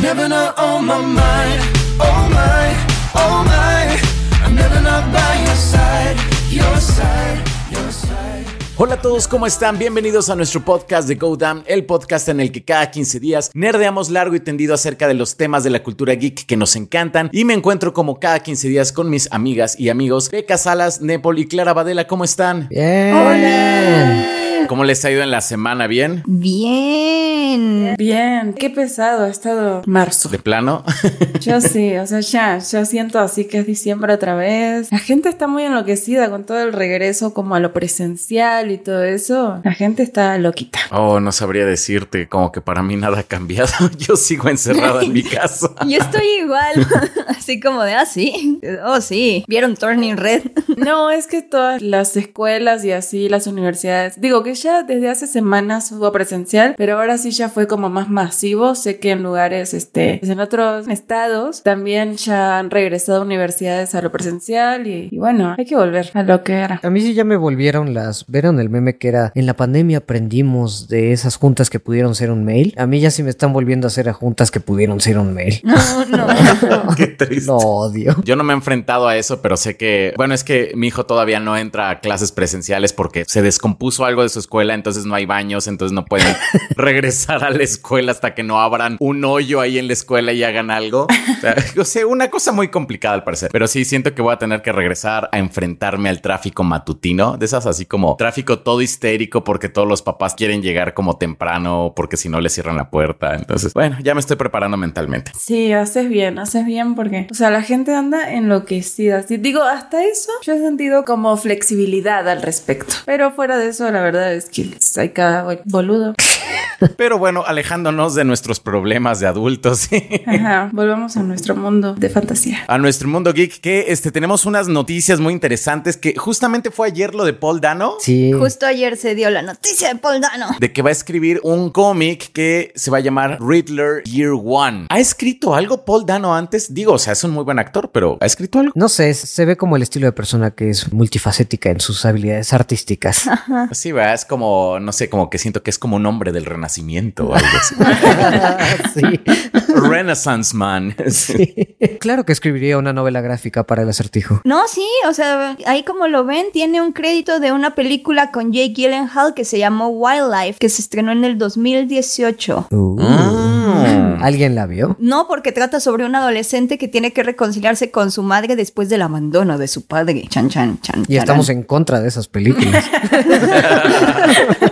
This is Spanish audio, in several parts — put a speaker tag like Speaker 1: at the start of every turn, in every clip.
Speaker 1: Never on my mind. Oh my, oh my. I'm never not by your side. Your side, your side.
Speaker 2: Hola a todos, ¿cómo están? Bienvenidos a nuestro podcast de Go Damn, el podcast en el que cada 15 días nerdeamos largo y tendido acerca de los temas de la cultura geek que nos encantan y me encuentro como cada 15 días con mis amigas y amigos Beca Salas, Nepal y Clara Badela, ¿cómo están?
Speaker 3: Bien.
Speaker 4: Hola.
Speaker 2: ¿Cómo les ha ido en la semana? ¿Bien?
Speaker 4: Bien.
Speaker 3: Bien. Qué pesado ha estado marzo.
Speaker 2: ¿De plano?
Speaker 3: Yo sí, o sea, ya, ya siento así que es diciembre otra vez. La gente está muy enloquecida con todo el regreso como a lo presencial y todo eso. La gente está loquita.
Speaker 2: Oh, no sabría decirte, como que para mí nada ha cambiado. Yo sigo encerrada en mi casa.
Speaker 4: Yo estoy igual, así como de, ah, sí, oh, sí, vieron Turning Red.
Speaker 3: No, es que todas las escuelas y así, las universidades, digo que ya desde hace semanas hubo presencial, pero ahora sí ya fue como más masivo. Sé que en lugares, este, en otros estados también ya han regresado universidades a lo presencial y, y bueno, hay que volver a lo que era.
Speaker 5: A mí sí ya me volvieron las... ¿Vieron el meme que era en la pandemia aprendimos de esas juntas que pudieron ser un mail? A mí ya sí me están volviendo a hacer a juntas que pudieron ser un mail.
Speaker 4: No, no.
Speaker 2: Qué triste.
Speaker 5: Lo odio.
Speaker 2: Yo no me he enfrentado a eso, pero sé que, bueno, es que mi hijo todavía no entra a clases presenciales porque se descompuso algo de su escuela, entonces no hay baños, entonces no pueden regresar a la escuela hasta que no abran un hoyo ahí en la escuela y hagan algo. O sea, o sea, una cosa muy complicada al parecer, pero sí siento que voy a tener que regresar a enfrentarme al tráfico matutino, de esas así como tráfico todo histérico porque todos los papás quieren llegar como temprano porque si no les cierran la puerta. Entonces, bueno, ya me estoy preparando mentalmente.
Speaker 3: Sí, haces bien, haces bien porque, o sea, la gente anda enloquecida. Sí, digo, hasta eso yo he sentido como flexibilidad al respecto. Pero fuera de eso, la verdad es que hay cada boludo.
Speaker 2: Pero bueno, alejándonos de nuestros problemas de adultos.
Speaker 3: Ajá, volvamos a nuestro mundo de fantasía.
Speaker 2: a nuestro mundo geek que este tenemos unas noticias muy interesantes que justamente fue ayer lo de Paul Dano
Speaker 5: Sí.
Speaker 4: Justo ayer se dio la noticia de Paul Dano.
Speaker 2: de que va a escribir un cómic que se va a llamar Riddler Year One. ¿Ha escrito algo Paul Dano antes? Digo, o sea, es un muy buen actor, pero ¿ha escrito algo?
Speaker 5: No sé, se ve como el estilo de persona que es multifacética en sus habilidades artísticas.
Speaker 2: Sí, va, es como, no sé, como que siento que es como un hombre del renacimiento o algo así.
Speaker 5: sí.
Speaker 2: Renaissance Man. Sí.
Speaker 5: Claro que escribiría una novela gráfica para el acertijo.
Speaker 4: No, sí, o sea, ahí como lo ven, tiene un crédito de una película con Jake Gyllenhaal que se llamó Wildlife, que se estrenó en el 2018.
Speaker 5: Uh.
Speaker 2: Mm.
Speaker 5: ¿Alguien la vio?
Speaker 4: No, porque trata sobre un adolescente que tiene que reconciliarse con su madre después del abandono de su padre. Chan, chan, chan.
Speaker 5: Y estamos en contra de esas películas.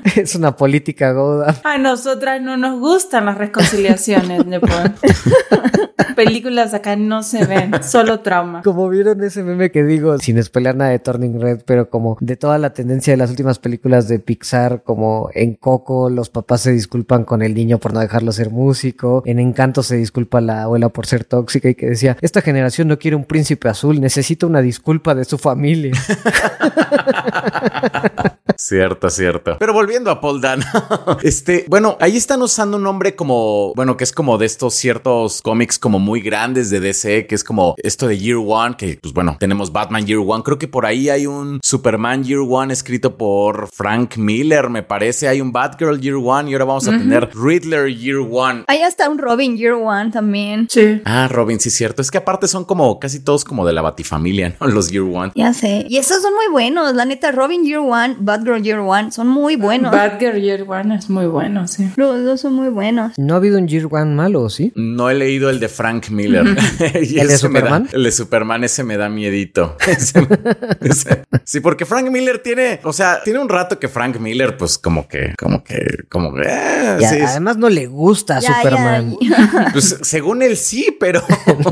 Speaker 5: es una política goda.
Speaker 3: A nosotras no nos gustan las reconciliaciones, Nepal. Películas acá no se ven, solo trauma.
Speaker 5: Como vieron ese meme que digo, sin spoiler nada de Turning Red, pero como de toda la tendencia de las últimas películas de Pixar, como en Coco los papás se disculpan con el niño por no dejarlo ser músico, en Encanto se disculpa la abuela por ser tóxica y que decía, esta generación no quiere un príncipe azul, necesita una disculpa de su familia.
Speaker 2: Cierto, cierto. Pero volviendo a Paul Dano, este, bueno, ahí están usando un nombre como, bueno, que es como de estos ciertos cómics como muy grandes de DC, que es como esto de Year One, que pues bueno, tenemos Batman Year One, creo que por ahí hay un Superman Year One escrito por Frank Miller, me parece, hay un Batgirl Year One y ahora vamos a tener Riddler Year One.
Speaker 4: Hay hasta un Robin Year One también.
Speaker 3: Sí.
Speaker 2: Ah, Robin, sí, cierto. Es que aparte son como casi todos como de la Batifamilia, ¿no? Los Year One.
Speaker 4: Ya sé. Y esos son muy buenos. La neta, Robin Year One, Batgirl Year One, son muy buenos.
Speaker 3: Batgirl Year One es muy bueno, sí.
Speaker 4: Los dos son muy buenos.
Speaker 5: ¿No ha habido un Year One malo, sí?
Speaker 2: No he leído el de Frank Miller. Y
Speaker 5: ¿El de
Speaker 2: da-
Speaker 5: Superman?
Speaker 2: el de Superman, ese me da miedito. Ese- ese- sí, porque Frank Miller tiene, o sea, tiene un rato que Frank Miller, pues como que, como que, como que, eh, sí,
Speaker 5: además no le gusta a
Speaker 4: Ya,
Speaker 5: Superman.
Speaker 4: ya.
Speaker 2: pues según él sí, pero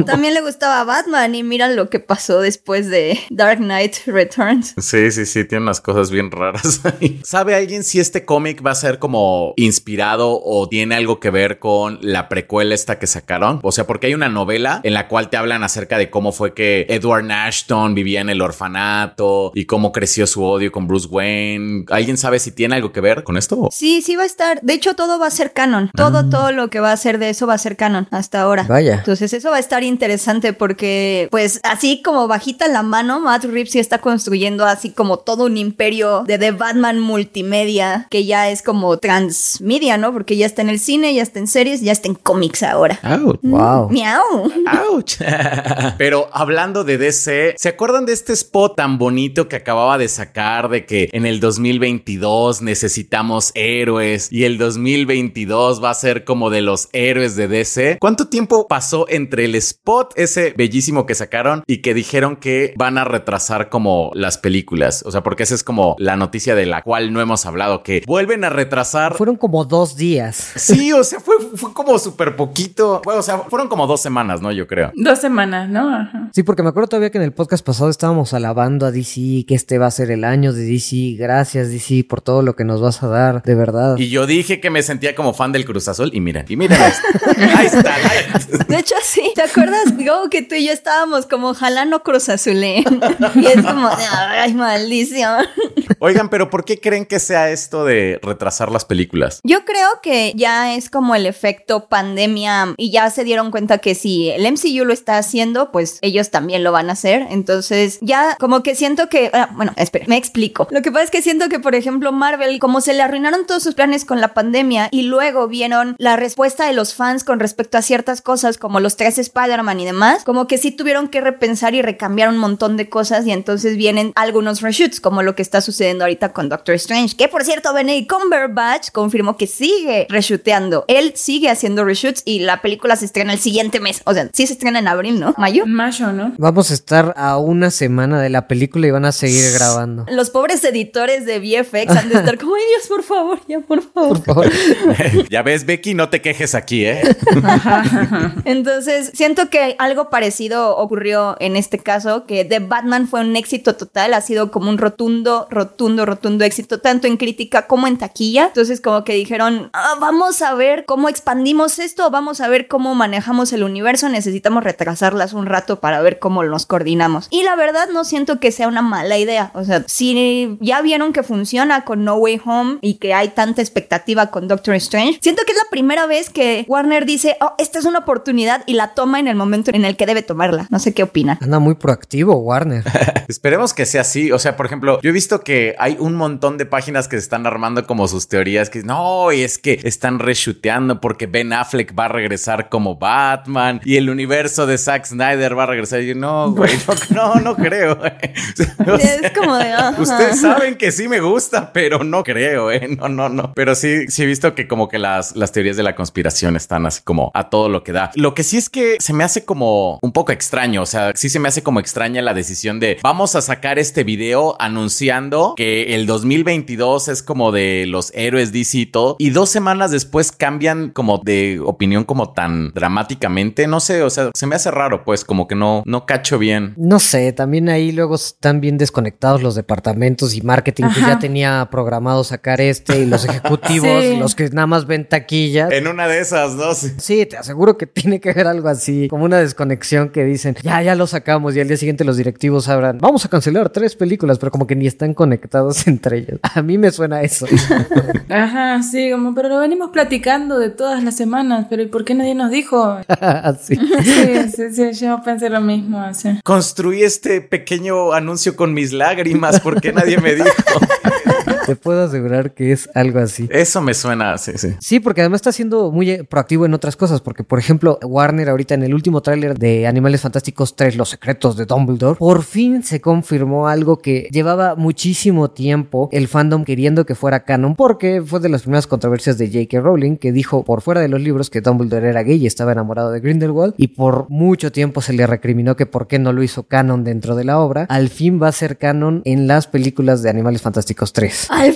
Speaker 4: También le gustaba Batman y mira lo que pasó después de Dark Knight Returns.
Speaker 2: Sí, sí, sí, tiene unas cosas bien raras ahí. ¿Sabe alguien si este cómic va a ser como inspirado o tiene algo que ver con la precuela esta que sacaron? O sea, porque hay una novela en la cual te hablan acerca de cómo fue que Edward Ashton vivía en el orfanato y cómo creció su odio con Bruce Wayne. ¿Alguien sabe si tiene algo que ver con esto?
Speaker 4: Sí, sí va a estar. De hecho, todo va a ser canon. Todo,
Speaker 2: Ah.
Speaker 4: todo lo que va a ser de eso va a ser canon hasta ahora.
Speaker 5: Vaya.
Speaker 4: Entonces eso va a estar interesante porque, pues, así como bajita la mano, Matt Reeves sí está construyendo así como todo un imperio de The Batman multimedia que ya es como transmedia, ¿no? Porque ya está en el cine, ya está en series, ya está en cómics ahora.
Speaker 2: Ouch.
Speaker 5: Wow.
Speaker 4: Miau.
Speaker 2: Ouch. Pero hablando de DC, ¿se acuerdan de este spot tan bonito que acababa de sacar de que en el 2022 necesitamos héroes y el 2022 va a ser como de los héroes de DC? ¿Cuánto tiempo pasó entre el spot ese bellísimo que sacaron y que dijeron que van a retrasar como las películas? O sea, porque esa es como la noticia de la cual no hemos hablado, que vuelven a retrasar
Speaker 5: Fueron como dos días.
Speaker 2: Sí, o sea, fue, fue como súper poquito. Bueno, o sea, fueron como dos semanas, ¿no? Yo creo.
Speaker 3: Dos semanas, ¿no? Ajá.
Speaker 5: Sí, porque me acuerdo todavía que en el podcast pasado estábamos alabando a DC, que este va a ser el año de DC. Gracias, DC, por todo lo que nos vas a dar, de verdad.
Speaker 2: Y yo dije que me sentía como fan del Cruz Azul y miren, y miren. Ahí está. ahí-
Speaker 4: De hecho, sí. ¿Te acuerdas, Go, que tú y yo estábamos como jalando Cruz Azulé? Y es como, de, ay, maldición.
Speaker 2: Oigan, pero ¿por qué creen que sea esto de retrasar las películas?
Speaker 4: Yo creo que ya es como el efecto pandemia y ya se dieron cuenta que si el MCU lo está haciendo, pues ellos también lo van a hacer. Entonces ya como que siento que, ah, bueno, espera, me explico. Lo que pasa es que siento que, por ejemplo, Marvel, como se le arruinaron todos sus planes con la pandemia y luego vieron la respuesta de los fans con respecto a ciertas cosas como los tres Spider-Man y demás, como que sí tuvieron que repensar y recambiar un montón de cosas y entonces vienen algunos reshoots como lo que está sucediendo ahorita con Doctor Strange, que por cierto Benedict Cumberbatch confirmó que sigue reshooteando. Él sigue haciendo reshoots y la película se estrena el siguiente mes. O sea, sí se estrena en abril, ¿no? ¿Mayo?
Speaker 3: Mayo, ¿no?
Speaker 5: Vamos a estar a una semana de la película y van a seguir grabando.
Speaker 4: Los pobres editores de VFX han de estar como, ay Dios, por favor, ya, por favor.
Speaker 5: Por favor.
Speaker 2: ya ves, Becky, no te quejes aquí, ¿eh?
Speaker 4: Entonces, siento que algo parecido ocurrió en este caso, que The Batman fue un éxito total, ha sido como un rotundo, rotundo, rotundo éxito, tanto en crítica como en taquilla. Entonces, como que dijeron, "Ah, vamos a ver cómo expandimos esto, vamos a ver cómo manejamos el universo, necesitamos retrasarlas un rato para ver cómo nos coordinamos. Y la verdad, no siento que sea una mala idea. O sea, si ya vieron que funciona con No Way Home y que hay tanta expectativa con Doctor Strange, siento que es la primera vez que Warner dice, oh, esta es una oportunidad y la toma en el momento en el que debe tomarla. No sé qué opinan.
Speaker 5: Anda muy proactivo, Warner.
Speaker 2: Esperemos que sea así. O sea, por ejemplo, yo he visto que hay un montón de páginas que se están armando como sus teorías que no, y es que están reshuteando porque Ben Affleck va a regresar como Batman y el universo de Zack Snyder va a regresar. Y yo, no, güey, no, no, no creo. eh".
Speaker 4: Es como de, ajá.
Speaker 2: Ustedes saben que sí me gusta, pero no creo, ¿eh? No, no, no. Pero sí, sí he visto que como que las, las teorías de la conspiración están así como a todo lo que da. Lo que sí es que se me hace como un poco extraño. O sea, sí se me hace como extraña la decisión de vamos a sacar este video anunciando que el 2022 es como de los héroes DC y todo. Y dos semanas después cambian como de opinión como tan dramáticamente. No sé, o sea, se me hace raro, pues como que no, no cacho bien.
Speaker 5: No sé, también ahí luego están bien desconectados los departamentos y marketing que ya tenía programado sacar este y los ejecutivos,
Speaker 3: Sí.
Speaker 5: los que nada más ven taquillas.
Speaker 2: En una de esas, ¿no? Sí.
Speaker 5: Sí, te aseguro que tiene que haber algo así, como una desconexión que dicen, ya, ya lo sacamos y al día siguiente los directivos sabrán, vamos a cancelar tres películas, pero como que ni están conectados entre ellos. A mí me suena eso.
Speaker 3: Ajá, sí, como, pero lo venimos platicando de todas las semanas, pero ¿y por qué nadie nos dijo?
Speaker 5: Así.
Speaker 3: Sí, sí, sí, yo pensé lo mismo, así.
Speaker 2: Construí este pequeño anuncio con mis lágrimas porque nadie me dijo.
Speaker 5: Te puedo asegurar que es algo así.
Speaker 2: Eso me suena, sí, sí.
Speaker 5: Sí, porque además está siendo muy eh, proactivo en otras cosas, porque por ejemplo, Warner ahorita en el último tráiler de Animales Fantásticos 3, Los secretos de Dumbledore, por fin se confirmó algo que llevaba muchísimo tiempo el fandom queriendo que fuera canon, porque fue de las primeras controversias de J.K. Rowling, que dijo por fuera de los libros que Dumbledore era gay y estaba enamorado de Grindelwald, y por mucho tiempo se le recriminó que por qué no lo hizo canon dentro de la obra. Al fin va a ser canon en las películas de Animales Fantásticos 3.
Speaker 4: ¡Al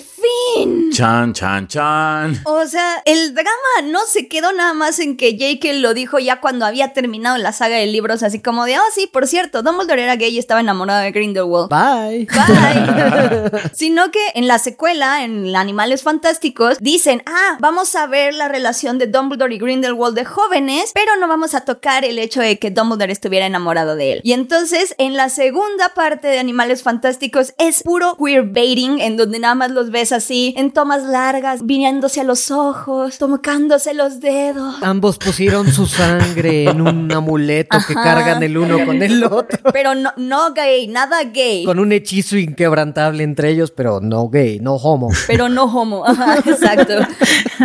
Speaker 4: fin!
Speaker 2: Chan, chan, chan.
Speaker 4: O sea, el drama no se quedó nada más en que J.K. lo dijo ya cuando había terminado la saga de libros, así como de, oh sí, por cierto, Dumbledore era gay y estaba enamorado de Grindelwald.
Speaker 5: Bye.
Speaker 4: Bye. Sino que en la secuela, en Animales Fantásticos, dicen, ah, vamos a ver la relación de Dumbledore y Grindelwald de jóvenes, pero no vamos a tocar el hecho de que Dumbledore estuviera enamorado de él. Y entonces, en la segunda parte de Animales Fantásticos, es puro queerbaiting, en donde nada más los ves así, en tomas largas, viniéndose a los ojos, tocándose los dedos.
Speaker 5: Ambos pusieron su sangre en un amuleto que cargan el uno con el otro.
Speaker 4: Pero no, no gay, nada gay.
Speaker 5: Con un hechizo inquebrantable entre ellos, pero no gay, no homo.
Speaker 4: Pero no homo. Ajá, exacto.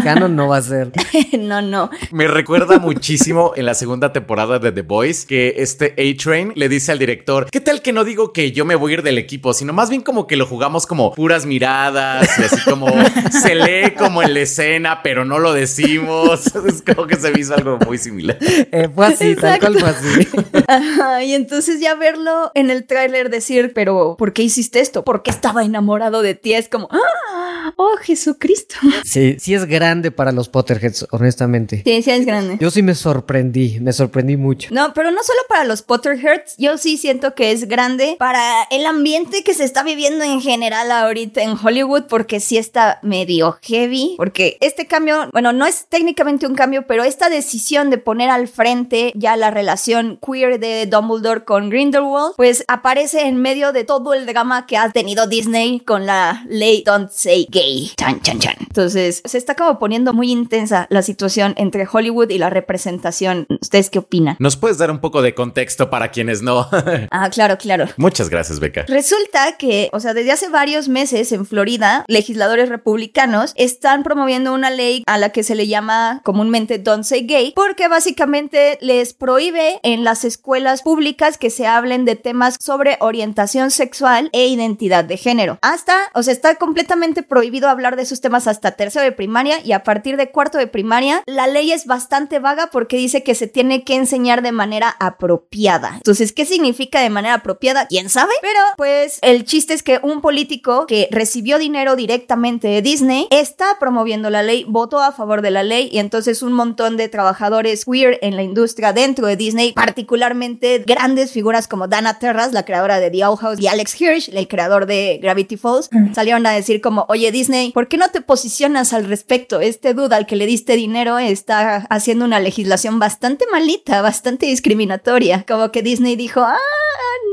Speaker 5: Canon no va a ser.
Speaker 4: no, no.
Speaker 2: Me recuerda muchísimo en la segunda temporada de The Boys que este A-Train le dice al director, ¿qué tal que no digo que yo me voy a ir del equipo, sino más bien como que lo jugamos como puras miradas y así como se lee como en la escena, pero no lo decimos. Es como que se me hizo algo muy similar.
Speaker 5: Eh, fue así, tal cual fue así.
Speaker 4: Ajá, y entonces ya verlo en el tráiler decir, pero ¿por qué hiciste esto? Porque estaba enamorado de ti. Es como, ¡ah! ¡Oh, Jesucristo!
Speaker 5: Sí, sí es grande para los Potterheads, honestamente.
Speaker 4: Sí, sí es grande.
Speaker 5: Yo sí me sorprendí, me sorprendí mucho.
Speaker 4: No, pero no solo para los Potterheads, yo sí siento que es grande para el ambiente que se está viviendo en general ahorita en Hollywood, porque sí está medio heavy, porque este cambio, bueno, no es técnicamente un cambio, pero esta decisión de poner al frente ya la relación queer de Dumbledore con Grindelwald, pues aparece en medio de todo el drama que ha tenido Disney con la ley Don't Say Gay. Chan, chan, chan. Entonces, se está como poniendo muy intensa la situación entre Hollywood y la representación. ¿Ustedes qué opinan?
Speaker 2: ¿Nos puedes dar un poco de contexto para quienes no?
Speaker 4: Ah, claro, claro.
Speaker 2: Muchas gracias, Beca.
Speaker 4: Resulta que, o sea, desde hace varios meses en Florida, legisladores republicanos están promoviendo una ley a la que se le llama comúnmente Don't Say Gay, porque básicamente les prohíbe en las escuelas públicas que se hablen de temas sobre orientación sexual e identidad de género. Hasta, o sea, está completamente prohibido hablar de esos temas hasta tercero de primaria y a partir de cuarto de primaria, la ley es bastante vaga porque dice que se tiene que enseñar de manera apropiada. Entonces, ¿qué significa de manera apropiada? ¿Quién sabe? Pero, pues, el chiste es que un político que recibió dinero directamente de Disney está promoviendo la ley, votó a favor de la ley y entonces un montón de trabajadores queer en la industria dentro de Disney, particularmente grandes figuras como Dana Terras, la creadora de The Owl House, y Alex Hirsch, el creador de Gravity Falls, salieron a decir como, oye Disney, ¿por qué no te posicionas al respecto? Este duda al que le diste dinero está haciendo una legislación bastante malita, bastante discriminatoria. Como que Disney dijo, ah,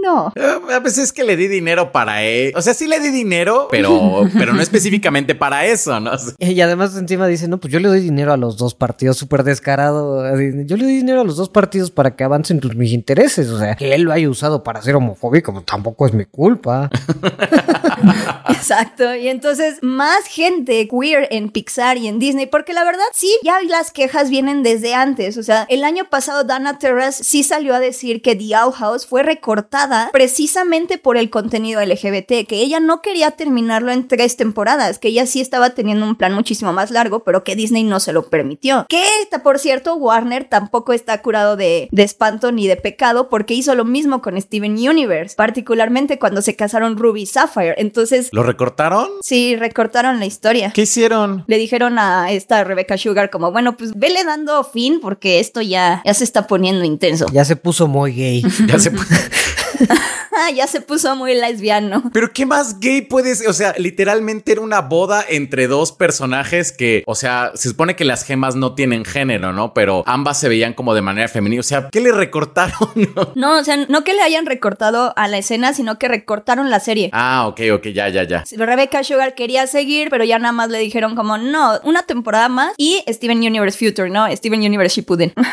Speaker 4: no.
Speaker 2: Eh, A veces es que le di dinero para él. O sea, sí le di dinero, pero, pero no específicamente para eso, ¿no?
Speaker 5: Y además encima dice, no, pues yo le doy dinero a los dos partidos, súper descarado. Yo le doy dinero a los dos partidos para que avancen tus, mis intereses. O sea, que él lo haya usado para ser homofóbico, pues tampoco es mi culpa.
Speaker 4: Exacto. Y entonces más gente queer en Pixar y en Disney, porque la verdad sí, ya las quejas vienen desde antes. O sea, el año pasado Dana Terrace sí salió a decir que The Owl House fue recortada precisamente por el contenido LGBT, que ella no quería terminarlo en tres temporadas, que ella sí estaba teniendo un plan muchísimo más largo, pero que Disney no se lo permitió. Que, por cierto, Warner tampoco está curado de, de espanto ni de pecado porque hizo lo mismo con Steven Universe, particularmente cuando se casaron Ruby y Sapphire. Entonces,
Speaker 2: ¿Lo recortaron?
Speaker 4: Sí, recortaron la historia.
Speaker 2: ¿Qué hicieron?
Speaker 4: Le dijeron a esta Rebecca Sugar como, bueno, pues vele dando fin porque esto ya, ya se está poniendo intenso.
Speaker 5: Ya se puso muy gay.
Speaker 2: Ya se...
Speaker 4: ya se puso muy lesbiano.
Speaker 2: Pero ¿qué más gay puede ser? O sea, literalmente era una boda entre dos personajes que, o sea, se supone que las gemas no tienen género, ¿no? Pero ambas se veían como de manera femenina. O sea, ¿qué le recortaron?
Speaker 4: No, o sea, no que le hayan recortado a la escena, sino que recortaron la serie.
Speaker 2: ah, ok, ok, ya, ya, ya.
Speaker 4: Rebecca Sugar quería seguir, pero ya nada más le dijeron como, no, una temporada más y Steven Universe Future, ¿no? Steven Universe Shippuden.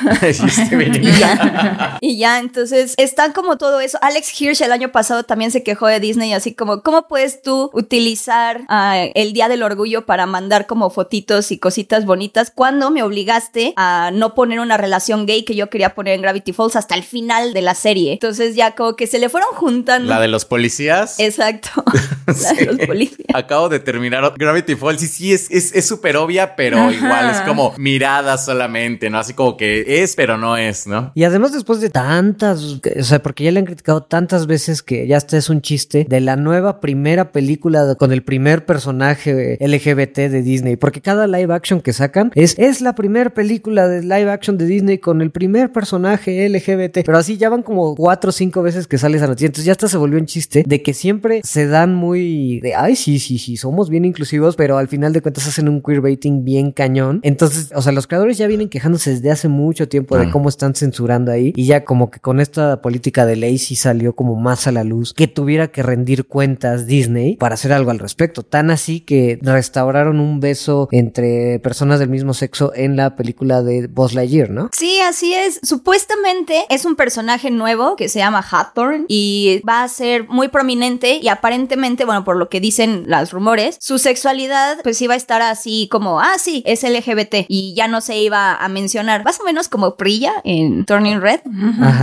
Speaker 4: Y ya. y ya, entonces está como todo eso. Alex Hirsch el año pasado también se quejó de Disney, así como, ¿cómo puedes tú utilizar ah, el Día del Orgullo para mandar como fotitos y cositas bonitas cuando me obligaste a no poner una relación gay que yo quería poner en Gravity Falls hasta el final de la serie? Entonces ya como que se le fueron juntando.
Speaker 2: La de los policías.
Speaker 4: Exacto. la
Speaker 2: Sí.
Speaker 4: de los policías.
Speaker 2: Acabo de terminar Gravity Falls y sí es es es súper obvia, pero
Speaker 4: Ajá.
Speaker 2: igual es como mirada solamente, ¿no? Así como que es, pero no es, ¿no?
Speaker 5: Y además después de tantas, o sea, porque ya le han criticado tantas veces veces que ya está es un chiste de la nueva primera película con el primer personaje LGBT de Disney, porque cada live action que sacan es, es la primera película de live action de Disney con el primer personaje LGBT, pero así ya van como cuatro o cinco veces que sale esa noticia, entonces ya hasta se volvió un chiste de que siempre se dan muy de, ay, sí, sí, sí, somos bien inclusivos, pero al final de cuentas hacen un queerbaiting bien cañón, entonces, o sea, los creadores ya vienen quejándose desde hace mucho tiempo de cómo están censurando ahí y ya como que con esta política de ley sí salió como más a la luz que tuviera que rendir cuentas Disney para hacer algo al respecto, tan así que restauraron un beso entre personas del mismo sexo en la película de Buzz Lightyear, ¿no?
Speaker 4: Sí, así es. Supuestamente es un personaje nuevo que se llama Hawthorne y va a ser muy prominente y aparentemente, bueno, por lo que dicen los rumores, su sexualidad pues iba a estar así como, ah, sí, es LGBT y ya no se iba a mencionar, más o menos como Prilla en Turning Red,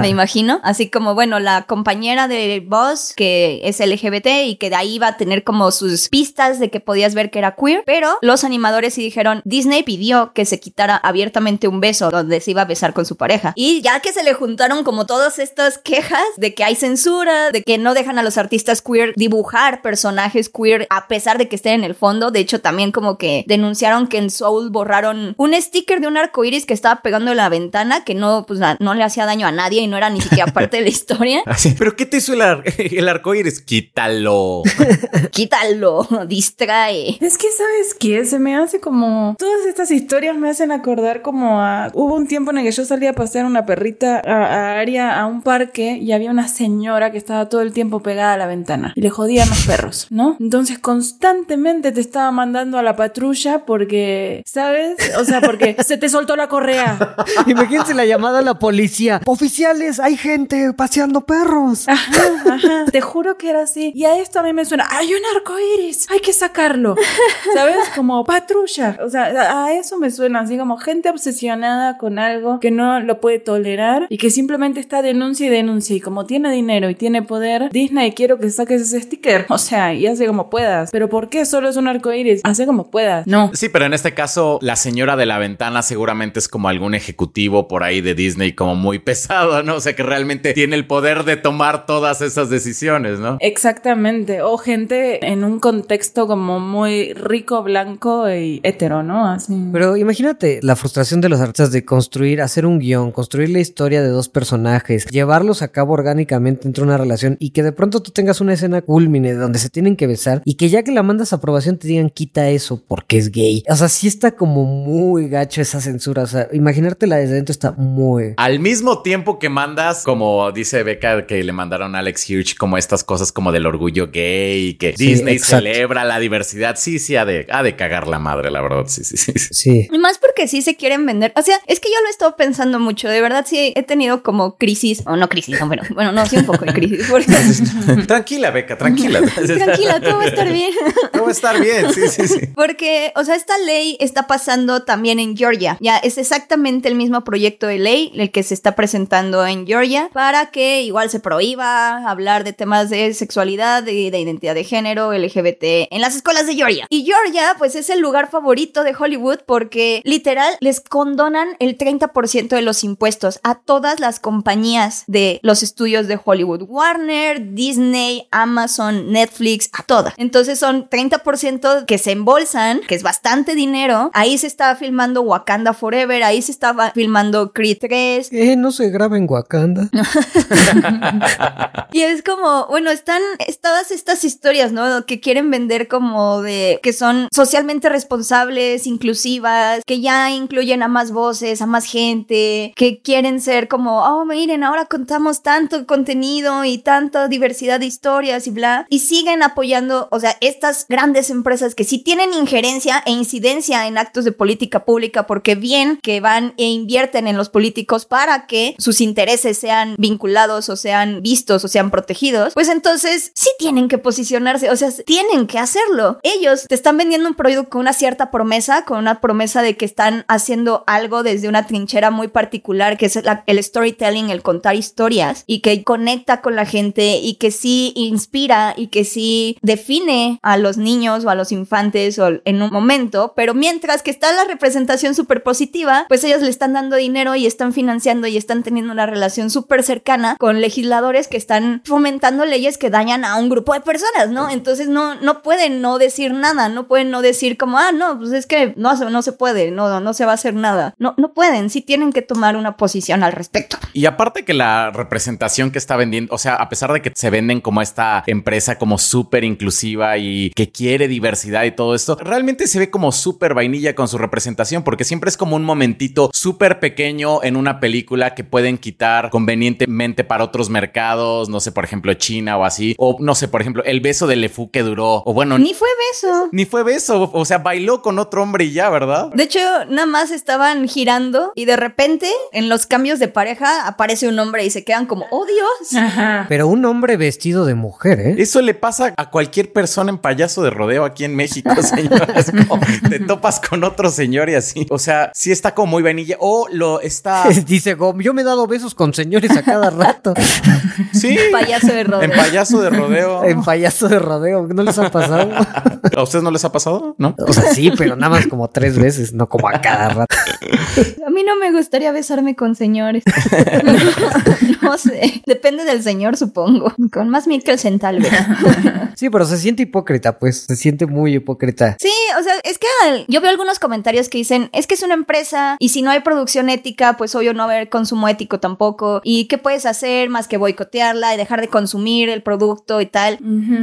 Speaker 4: me imagino, así como, bueno, la compañera de Buzz que es LGBT y que de ahí va a tener como sus pistas de que podías ver que era queer, pero los animadores sí dijeron, Disney pidió que se quitara abiertamente un beso donde se iba a besar con su pareja. Y ya que se le juntaron como todas estas quejas de que hay censura, de que no dejan a los artistas queer dibujar personajes queer a pesar de que estén en el fondo, de hecho también como que denunciaron que en Soul borraron un sticker de un arco iris que estaba pegando en la ventana que no, pues, no le hacía daño a nadie y no era ni siquiera parte de la historia.
Speaker 2: Así, ¿pero qué te hizo el, el arco iris? Quítalo.
Speaker 4: Quítalo, distrae.
Speaker 3: Es que, ¿sabes qué? Se me hace como. Todas estas historias me hacen acordar como a. Hubo un tiempo en el que yo salía a pasear una perrita a, a área, a un parque, y había una señora que estaba todo el tiempo pegada a la ventana y le jodían los perros, ¿no? Entonces constantemente te estaba mandando a la patrulla porque, ¿sabes? O sea, porque se te soltó la correa.
Speaker 5: Imagínense la llamada a la policía. Oficiales, hay gente paseando perros.
Speaker 3: Ajá, ajá. Te juro que era así. Y a esto a mí me suena, hay un arco iris, hay que sacarlo. ¿Sabes? Como patrulla. O sea, a eso me suena así como gente obsesionada con algo que no lo puede tolerar y que simplemente está denuncia y denuncia. Y como tiene dinero y tiene poder, Disney quiero que saques ese sticker. O sea, y hace como puedas. Pero ¿por qué solo es un arco iris? Hace como puedas. No.
Speaker 2: Sí, pero en este caso, la señora de la ventana seguramente es como algún ejecutivo por ahí de Disney, como muy pesado, ¿no? O sea, que realmente tiene el poder de tomar todas esas decisiones, ¿no?
Speaker 3: Exactamente. O gente en un contexto como muy rico, blanco y hetero, ¿no? Así.
Speaker 5: Pero imagínate la frustración de los artistas de construir, hacer un guion, construir la historia de dos personajes, llevarlos a cabo orgánicamente entre una relación y que de pronto tú tengas una escena culmine donde se tienen que besar y que ya que la mandas a aprobación te digan quita eso porque es gay. O sea, sí está como muy gacho esa censura. O sea, imaginártela desde dentro está muy...
Speaker 2: Al mismo tiempo que mandas, como dice Becca, que le mandaron a Alex Hughes como estas cosas como del orgullo gay, que
Speaker 5: Sí,
Speaker 2: Disney
Speaker 5: exacto.
Speaker 2: celebra la diversidad. Sí, sí, ha de, ha de cagar la madre, la verdad. Sí, sí, sí.
Speaker 5: Sí.
Speaker 4: Y más porque sí se quieren vender. O sea, es que yo lo he estado pensando mucho. De verdad, sí he tenido como crisis. O no crisis, no, bueno, bueno, no, sí un poco de crisis. Porque...
Speaker 2: tranquila, Becca, tranquila.
Speaker 4: Tranquila, todo va a estar bien.
Speaker 2: Todo va a estar bien, sí, sí, sí.
Speaker 4: Porque, o sea, esta ley está pasando también en Georgia. Ya es exactamente el mismo proyecto de ley el que se está presentando en Georgia para que igual se prohíba hablar de temas de sexualidad, de, de identidad de género, LGBT en las escuelas de Georgia. Y Georgia, pues es el lugar favorito de Hollywood porque literal les condonan el 30% de los impuestos a todas las compañías de los estudios de Hollywood. Warner, Disney, Amazon, Netflix, a todas. Entonces son 30% que se embolsan, que es bastante dinero. Ahí se estaba filmando Wakanda Forever, ahí se estaba filmando Creed 3.
Speaker 5: Eh, no se graba en Wakanda.
Speaker 4: Y es como, bueno, están es todas estas historias, ¿no? Que quieren vender como de que son socialmente responsables, inclusivas, que ya incluyen a más voces, a más gente, que quieren ser como, oh, miren, ahora contamos tanto contenido y tanta diversidad de historias y bla. Y siguen apoyando, o sea, estas grandes empresas que sí tienen injerencia e incidencia en actos de política pública porque bien que van e invierten en los políticos para que sus intereses sean vinculados o sean vistos o sean protegidos, pues entonces sí tienen que posicionarse, o sea, tienen que hacerlo. Ellos te están vendiendo un producto con una cierta promesa, con una promesa de que están haciendo algo desde una trinchera muy particular, que es la- el storytelling, el contar historias y que conecta con la gente y que sí inspira y que sí define a los niños o a los infantes o en un momento, pero mientras que está la representación súper positiva, pues ellos le están dando dinero y están financiando y están teniendo una relación súper cercana con legisladores que están están fomentando leyes que dañan a un grupo de personas, ¿no? Entonces no, no pueden no decir nada, no pueden no decir como, ah, no, pues es que no, se- no se puede, no, no se va a hacer nada. No, no pueden, sí tienen que tomar una posición al respecto.
Speaker 2: Y aparte que la representación que está vendiendo, o sea, a pesar de que se venden como esta empresa como súper inclusiva y que quiere diversidad y todo esto, realmente se ve como súper vainilla con su representación, porque siempre es como un momentito súper pequeño en una película que pueden quitar convenientemente para otros mercados, no sé, por ejemplo, China o así, o no sé, por ejemplo, el beso de Lefu que duró, o bueno,
Speaker 4: Ni fue beso.
Speaker 2: ni fue beso, o sea, bailó con otro hombre y ya, ¿verdad?
Speaker 4: De hecho, nada más estaban girando y de repente, en los cambios de pareja, aparece un hombre y se quedan como, oh Dios.
Speaker 3: Ajá.
Speaker 5: Pero un hombre vestido de mujer, ¿eh?
Speaker 2: Eso le pasa a cualquier persona en payaso de rodeo aquí en México, señor. Es como te topas con otro señor y así. O sea, sí está como muy vainilla. O lo está.
Speaker 5: Dice Gom, yo me he dado besos con señores a cada rato.
Speaker 2: Sí.
Speaker 4: Payaso de rodeo.
Speaker 2: En payaso de rodeo.
Speaker 5: en payaso de rodeo. ¿No les ha pasado?
Speaker 2: ¿A ustedes no les ha pasado? ¿No?
Speaker 5: O sea, sí, pero nada más como tres veces, no como a cada rato.
Speaker 4: A mí no me gustaría besarme con señores. no sé. Depende del señor, supongo. Con más Mikkelsen, tal vez.
Speaker 5: Sí, pero se siente hipócrita, pues. Se siente muy hipócrita.
Speaker 4: Sí, o sea, es que al- yo veo algunos comentarios que dicen, es que es una empresa y si no hay producción ética, pues obvio no va a haber consumo ético tampoco. ¿Y qué puedes hacer más que y dejar de consumir el producto y tal?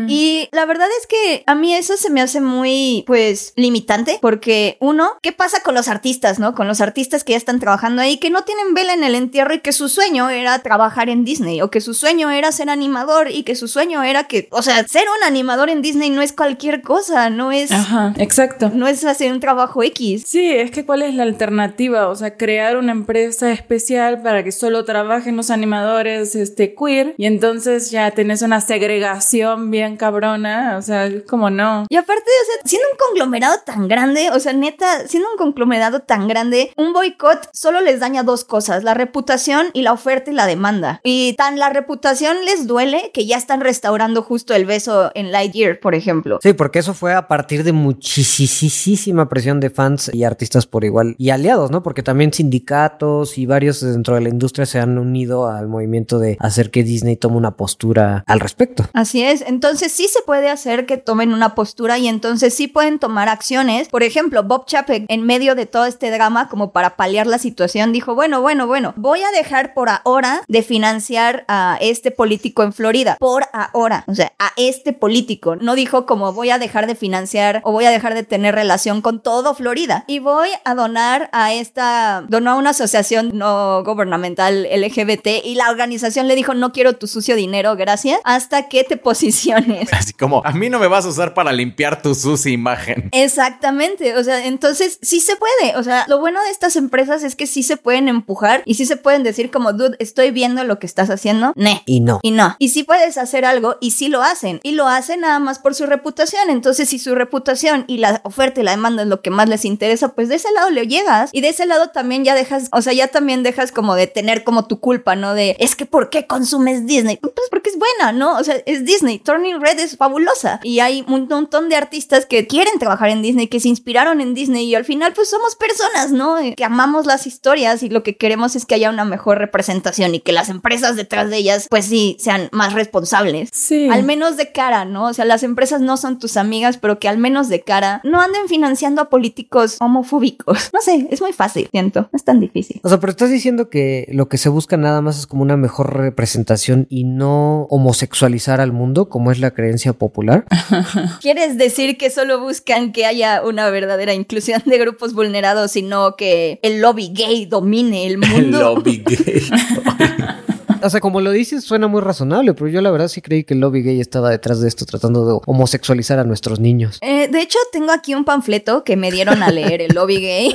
Speaker 4: Y la verdad es que a mí eso se me hace muy, pues, limitante, porque uno, ¿qué pasa con los artistas, no? Con los artistas que ya están trabajando ahí, que no tienen vela en el entierro y que su sueño era trabajar en Disney, o que su sueño era ser animador y que su sueño era que, o sea, ser un animador en Disney no es cualquier cosa, no es,
Speaker 3: Ajá, exacto.
Speaker 4: no es hacer un trabajo X.
Speaker 3: Sí, es que cuál es la alternativa, o sea, crear una empresa especial para que solo trabajen los animadores este queer y entonces ya tenés una segregación bien cabrona, o sea, es como no.
Speaker 4: Y aparte, o sea, siendo un conglomerado tan grande, o sea, neta, siendo un conglomerado tan grande, un boicot solo les daña dos cosas, la reputación y la oferta y la demanda. Y tan la reputación les duele que ya están restaurando justo el beso en Lightyear, por ejemplo.
Speaker 5: Sí, porque eso fue a partir de muchísima presión de fans y artistas por igual y aliados, ¿no? Porque también sindicatos y varios dentro de la industria se han unido al movimiento de hacer que Disney tome una postura al respecto.
Speaker 4: Así es, entonces sí se puede hacer que tomen una postura y entonces sí pueden tomar acciones. Por ejemplo, Bob Chapek, en medio de todo este drama, como para paliar la situación, dijo, bueno, bueno, bueno, voy a dejar por ahora de financiar a este político en Florida. Por ahora, o sea, a este político. No dijo como voy a dejar de financiar o voy a dejar de tener relación con todo Florida. Y voy a donar a esta, donó a una asociación no gubernamental LGBT y la organización le dijo, no quiero tu sucio dinero, gracias, hasta que te posiciones.
Speaker 2: Así como, a mí no me vas a usar para limpiar tu sucia imagen.
Speaker 4: Exactamente, o sea, entonces sí se puede, o sea, lo bueno de estas empresas es que sí se pueden empujar y sí se pueden decir como, dude, estoy viendo lo que estás haciendo, ne.
Speaker 5: Y no.
Speaker 4: Y no. Y sí puedes hacer algo y sí lo hacen. Y lo hacen nada más por su reputación. Entonces, si su reputación y la oferta y la demanda es lo que más les interesa, pues de ese lado le llegas. Y de ese lado también ya dejas, o sea, ya también dejas como de tener como tu culpa, ¿no? De, es que ¿por qué consumes Disney? Pues porque es buena, ¿no? O sea, es Disney. Turning Red es fabulosa. Y hay un montón de artistas que quieren trabajar en Disney, que se inspiraron en Disney y al final pues somos personas, ¿no? Eh, Que amamos las historias y lo que queremos es que haya una mejor representación y que las empresas detrás de ellas pues sí sean más responsables.
Speaker 3: Sí.
Speaker 4: Al menos de cara, ¿no? O sea, las empresas no son tus amigas, pero que al menos de cara no anden financiando a políticos homofóbicos. No sé, es muy fácil, siento. No es tan difícil.
Speaker 5: O sea, pero estás diciendo que lo que se busca nada más es como una mejor representación y no homosexualizar al mundo, como es la creencia popular.
Speaker 4: ¿Quieres decir que solo buscan que haya una verdadera inclusión de grupos vulnerados y no que el lobby gay domine el
Speaker 2: El
Speaker 4: mundo?
Speaker 2: lobby gay.
Speaker 5: O sea, como lo dices, suena muy razonable, pero yo la verdad sí creí que el lobby gay estaba detrás de esto, tratando de homosexualizar a nuestros niños.
Speaker 4: Eh, de hecho, tengo aquí un panfleto que me dieron a leer, el lobby gay.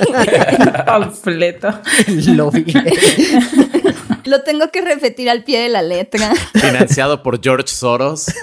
Speaker 3: Panfleto.
Speaker 5: El lobby gay.
Speaker 4: Lo tengo que repetir al pie de la letra.
Speaker 2: Financiado por George Soros.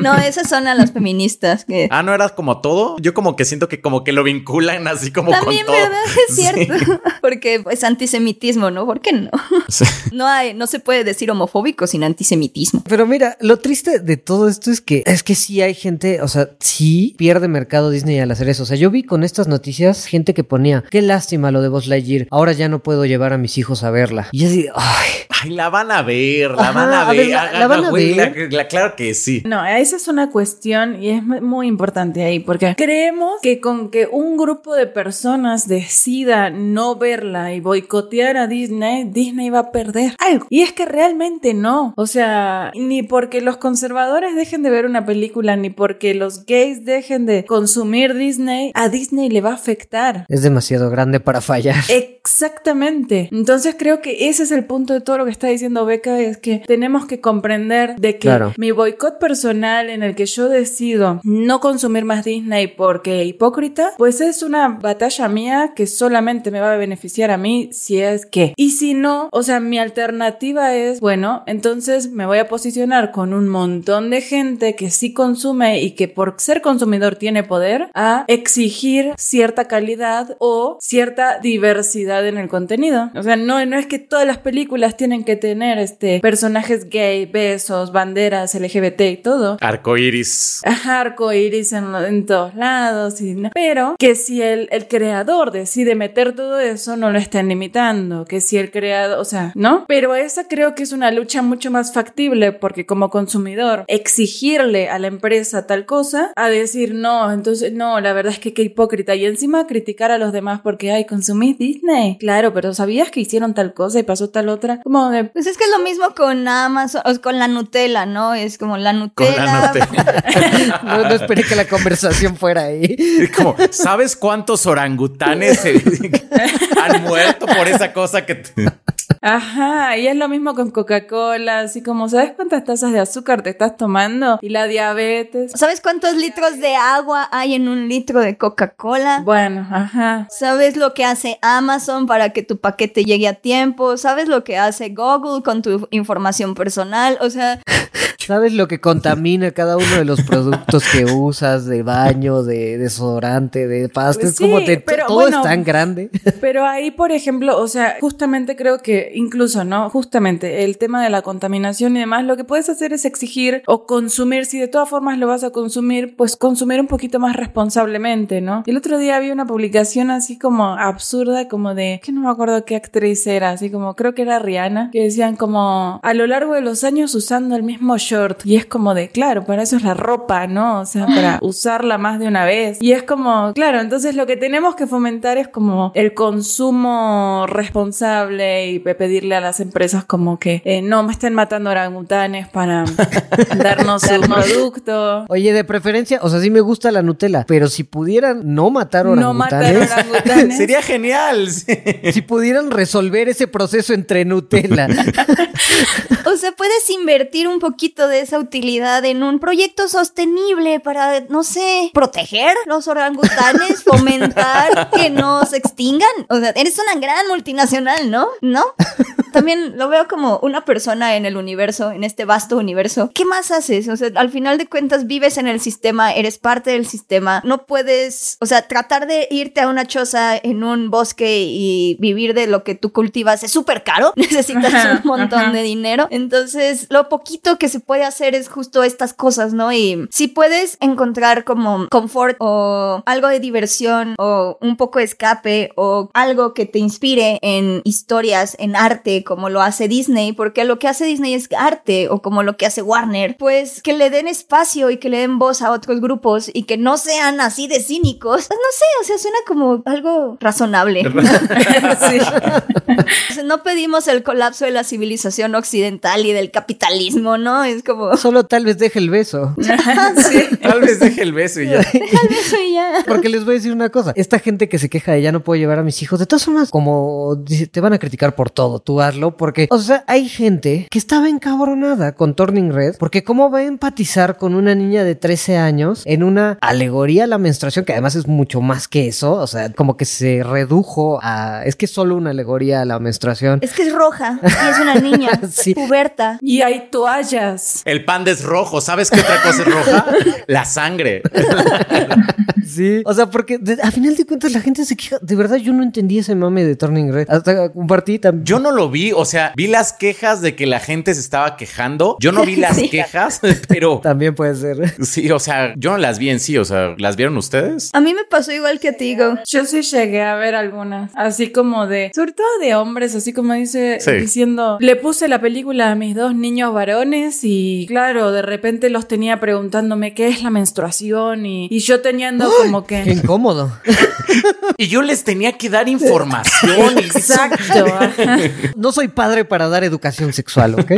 Speaker 4: No, esas son a las feministas. Que...
Speaker 2: Ah, ¿no era como todo? Yo como que siento que como que lo vinculan así como
Speaker 4: También,
Speaker 2: con todo.
Speaker 4: ¿verdad? Es cierto. Porque es antisemitismo, ¿no? ¿Por qué no?
Speaker 2: Sí.
Speaker 4: No hay, no se puede decir homofóbico sin antisemitismo.
Speaker 5: Pero mira, lo triste de todo esto es que es que sí hay gente, o sea, sí pierde mercado Disney al hacer eso. O sea, yo vi con estas noticias gente que ponía, qué lástima lo de Buzz Lightyear, ahora ya no puedo llevar a mis hijos a verla. Y así, ay,
Speaker 2: Ay, la van a ver, la
Speaker 5: Ajá,
Speaker 2: van a
Speaker 5: a ver,
Speaker 2: ver.
Speaker 5: la- la van a
Speaker 2: güey,
Speaker 5: ver.
Speaker 2: la- la- claro que sí.
Speaker 3: No, esa es una cuestión y es mu- muy importante ahí, porque creemos que con que un grupo de personas decida no verla y boicotear a Disney, Disney va a perder algo. Y es que realmente no. O sea, ni porque los conservadores dejen de ver una película, ni porque los gays dejen de consumir Disney, a Disney le va a afectar.
Speaker 5: Es demasiado grande para fallar.
Speaker 3: Exactamente. Entonces creo que ese es el punto de todo lo que está diciendo Beca, es que tenemos que comprender de que
Speaker 5: Claro.
Speaker 3: mi boicot personal en el que yo decido no consumir más Disney porque hipócrita, pues es una batalla mía que solamente me va a beneficiar a mí si es que. Y si no, o sea, mi alternativa es, bueno, entonces me voy a posicionar con un montón de gente que sí consume y que por ser consumidor tiene poder a exigir cierta calidad o cierta diversidad en el contenido. O sea, no, no es que todas las películas tienen que tener este personajes gay, besos, banderas LGBT y todo.
Speaker 2: Arcoiris.
Speaker 3: Ajá, arco iris en, en todos lados. Y, no- pero que si el, el creador decide meter todo eso, no lo estén limitando. Que si el creador, o sea, ¿no? Pero esa creo que es una lucha mucho más factible porque como consumidor, exigirle a la empresa tal cosa, a decir no, entonces no, la verdad es que qué hipócrita. Y encima criticar a los demás porque, ay, consumís Disney. Claro, pero ¿sabías que hicieron tal cosa y pasó tal otra? Como de,
Speaker 4: Pues es que es lo mismo con Amazon, o con la Nutella, ¿no? Es como la
Speaker 2: Con
Speaker 4: Nutella.
Speaker 2: la Nutella.
Speaker 5: No, no esperé que la conversación fuera ahí.
Speaker 2: Es como, ¿sabes cuántos orangutanes se- han muerto por esa cosa que... te-
Speaker 3: Ajá, y es lo mismo con Coca-Cola, así como, ¿sabes cuántas tazas de azúcar te estás tomando? Y la diabetes.
Speaker 4: ¿Sabes cuántos litros de agua hay en un litro de Coca-Cola?
Speaker 3: Bueno, ajá.
Speaker 4: ¿Sabes lo que hace Amazon para que tu paquete llegue a tiempo? ¿Sabes lo que hace Google con tu información personal? O sea,
Speaker 5: ¿Sabes lo que contamina cada uno de los productos que usas de baño, de desodorante, de pasta?
Speaker 3: Pues
Speaker 5: es como te-
Speaker 3: pero
Speaker 5: todo
Speaker 3: bueno.
Speaker 5: es tan grande.
Speaker 3: Pero ahí, por ejemplo, o sea, justamente creo que incluso, ¿no? Justamente el tema de la contaminación y demás, lo que puedes hacer es exigir o consumir, si de todas formas lo vas a consumir, pues consumir un poquito más responsablemente, ¿no? El otro día vi una publicación así como absurda, como de, que no me acuerdo qué actriz era, así como, creo que era Rihanna, que decían como, a lo largo de los años usando el mismo short. Y es como de, claro, para eso es la ropa, ¿no? O sea, para usarla más de una vez. Y es como, claro, entonces lo que tenemos que fomentar es como el consumo responsable y pe- pedirle a las empresas como que eh, no me estén matando orangutanes para darnos su producto.
Speaker 5: Oye, de preferencia, o sea, sí me gusta la Nutella, pero si pudieran no matar
Speaker 3: No matar
Speaker 5: orangutanes,
Speaker 3: orangutanes.
Speaker 2: Sería genial. sí.
Speaker 5: si pudieran resolver ese proceso entre Nutella.
Speaker 4: o sea, puedes invertir un poquito de esa utilidad en un proyecto sostenible para, no sé, proteger los orangutanes, fomentar que no se extingan. O sea, eres una gran multinacional, ¿no? ¿No? También lo veo como una persona en el universo, en este vasto universo. ¿Qué más haces? O sea, al final de cuentas vives en el sistema, eres parte del sistema. No puedes, o sea, tratar de irte a una choza en un bosque y vivir de lo que tú cultivas es súper caro. Necesitas un montón de dinero. Entonces, lo poquito que se puede hacer es justo estas cosas, ¿no? Y si puedes encontrar como confort o algo de diversión o un poco de escape o algo que te inspire en historias, en arte, como lo hace Disney, porque lo que hace Disney es arte o como lo que hace Warner, pues que le den espacio y que le den voz a otros grupos y que no sean así de cínicos. Pues no sé, o sea, suena como algo razonable.
Speaker 3: Sí.
Speaker 4: O sea, no pedimos el colapso de la civilización occidental y del capitalismo, ¿no? Es como...
Speaker 5: Solo tal vez deje el beso.
Speaker 3: Sí.
Speaker 2: Tal vez deje el beso y ya.
Speaker 4: Eso y ya.
Speaker 5: Porque les voy a decir una cosa. Esta gente que se queja de ya no puedo llevar a mis hijos, de todas formas, como dice, te van a criticar por todo, tú hazlo, porque, o sea, hay gente que estaba encabronada con Turning Red, porque cómo va a empatizar con una niña de 13 años en una alegoría a la menstruación, que además es mucho más que eso, o sea, como que se redujo a, es que es solo una alegoría a la menstruación.
Speaker 4: Es que es roja y es una niña
Speaker 5: Sí.
Speaker 4: puberta.
Speaker 3: Y hay toallas.
Speaker 2: El panda es rojo. ¿Sabes qué otra cosa es roja? La sangre.
Speaker 5: Sí. O sea, porque de- a final de cuentas la gente se queja. De verdad, yo no entendí ese mame de Turning Red. Hasta compartí también.
Speaker 2: Yo no lo vi, o sea, vi las quejas de que la gente se estaba quejando. Yo no vi las
Speaker 4: Sí.
Speaker 2: quejas, pero
Speaker 5: También puede ser.
Speaker 2: sí, o sea, yo no las vi en sí, o sea, ¿las vieron ustedes?
Speaker 4: A mí me pasó igual que a ti, Go.
Speaker 3: Yo sí llegué a ver algunas, así como de, sobre todo de hombres, así así como dice,
Speaker 2: Sí.
Speaker 3: diciendo, le puse la película a mis dos niños varones y claro, de repente los tenía preguntándome qué es la menstruación y, y yo teniendo como
Speaker 5: Qué
Speaker 3: que...
Speaker 5: incómodo.
Speaker 2: Y yo les tenía que dar información. y-
Speaker 3: Exacto.
Speaker 5: No soy padre para dar educación sexual, ¿ok?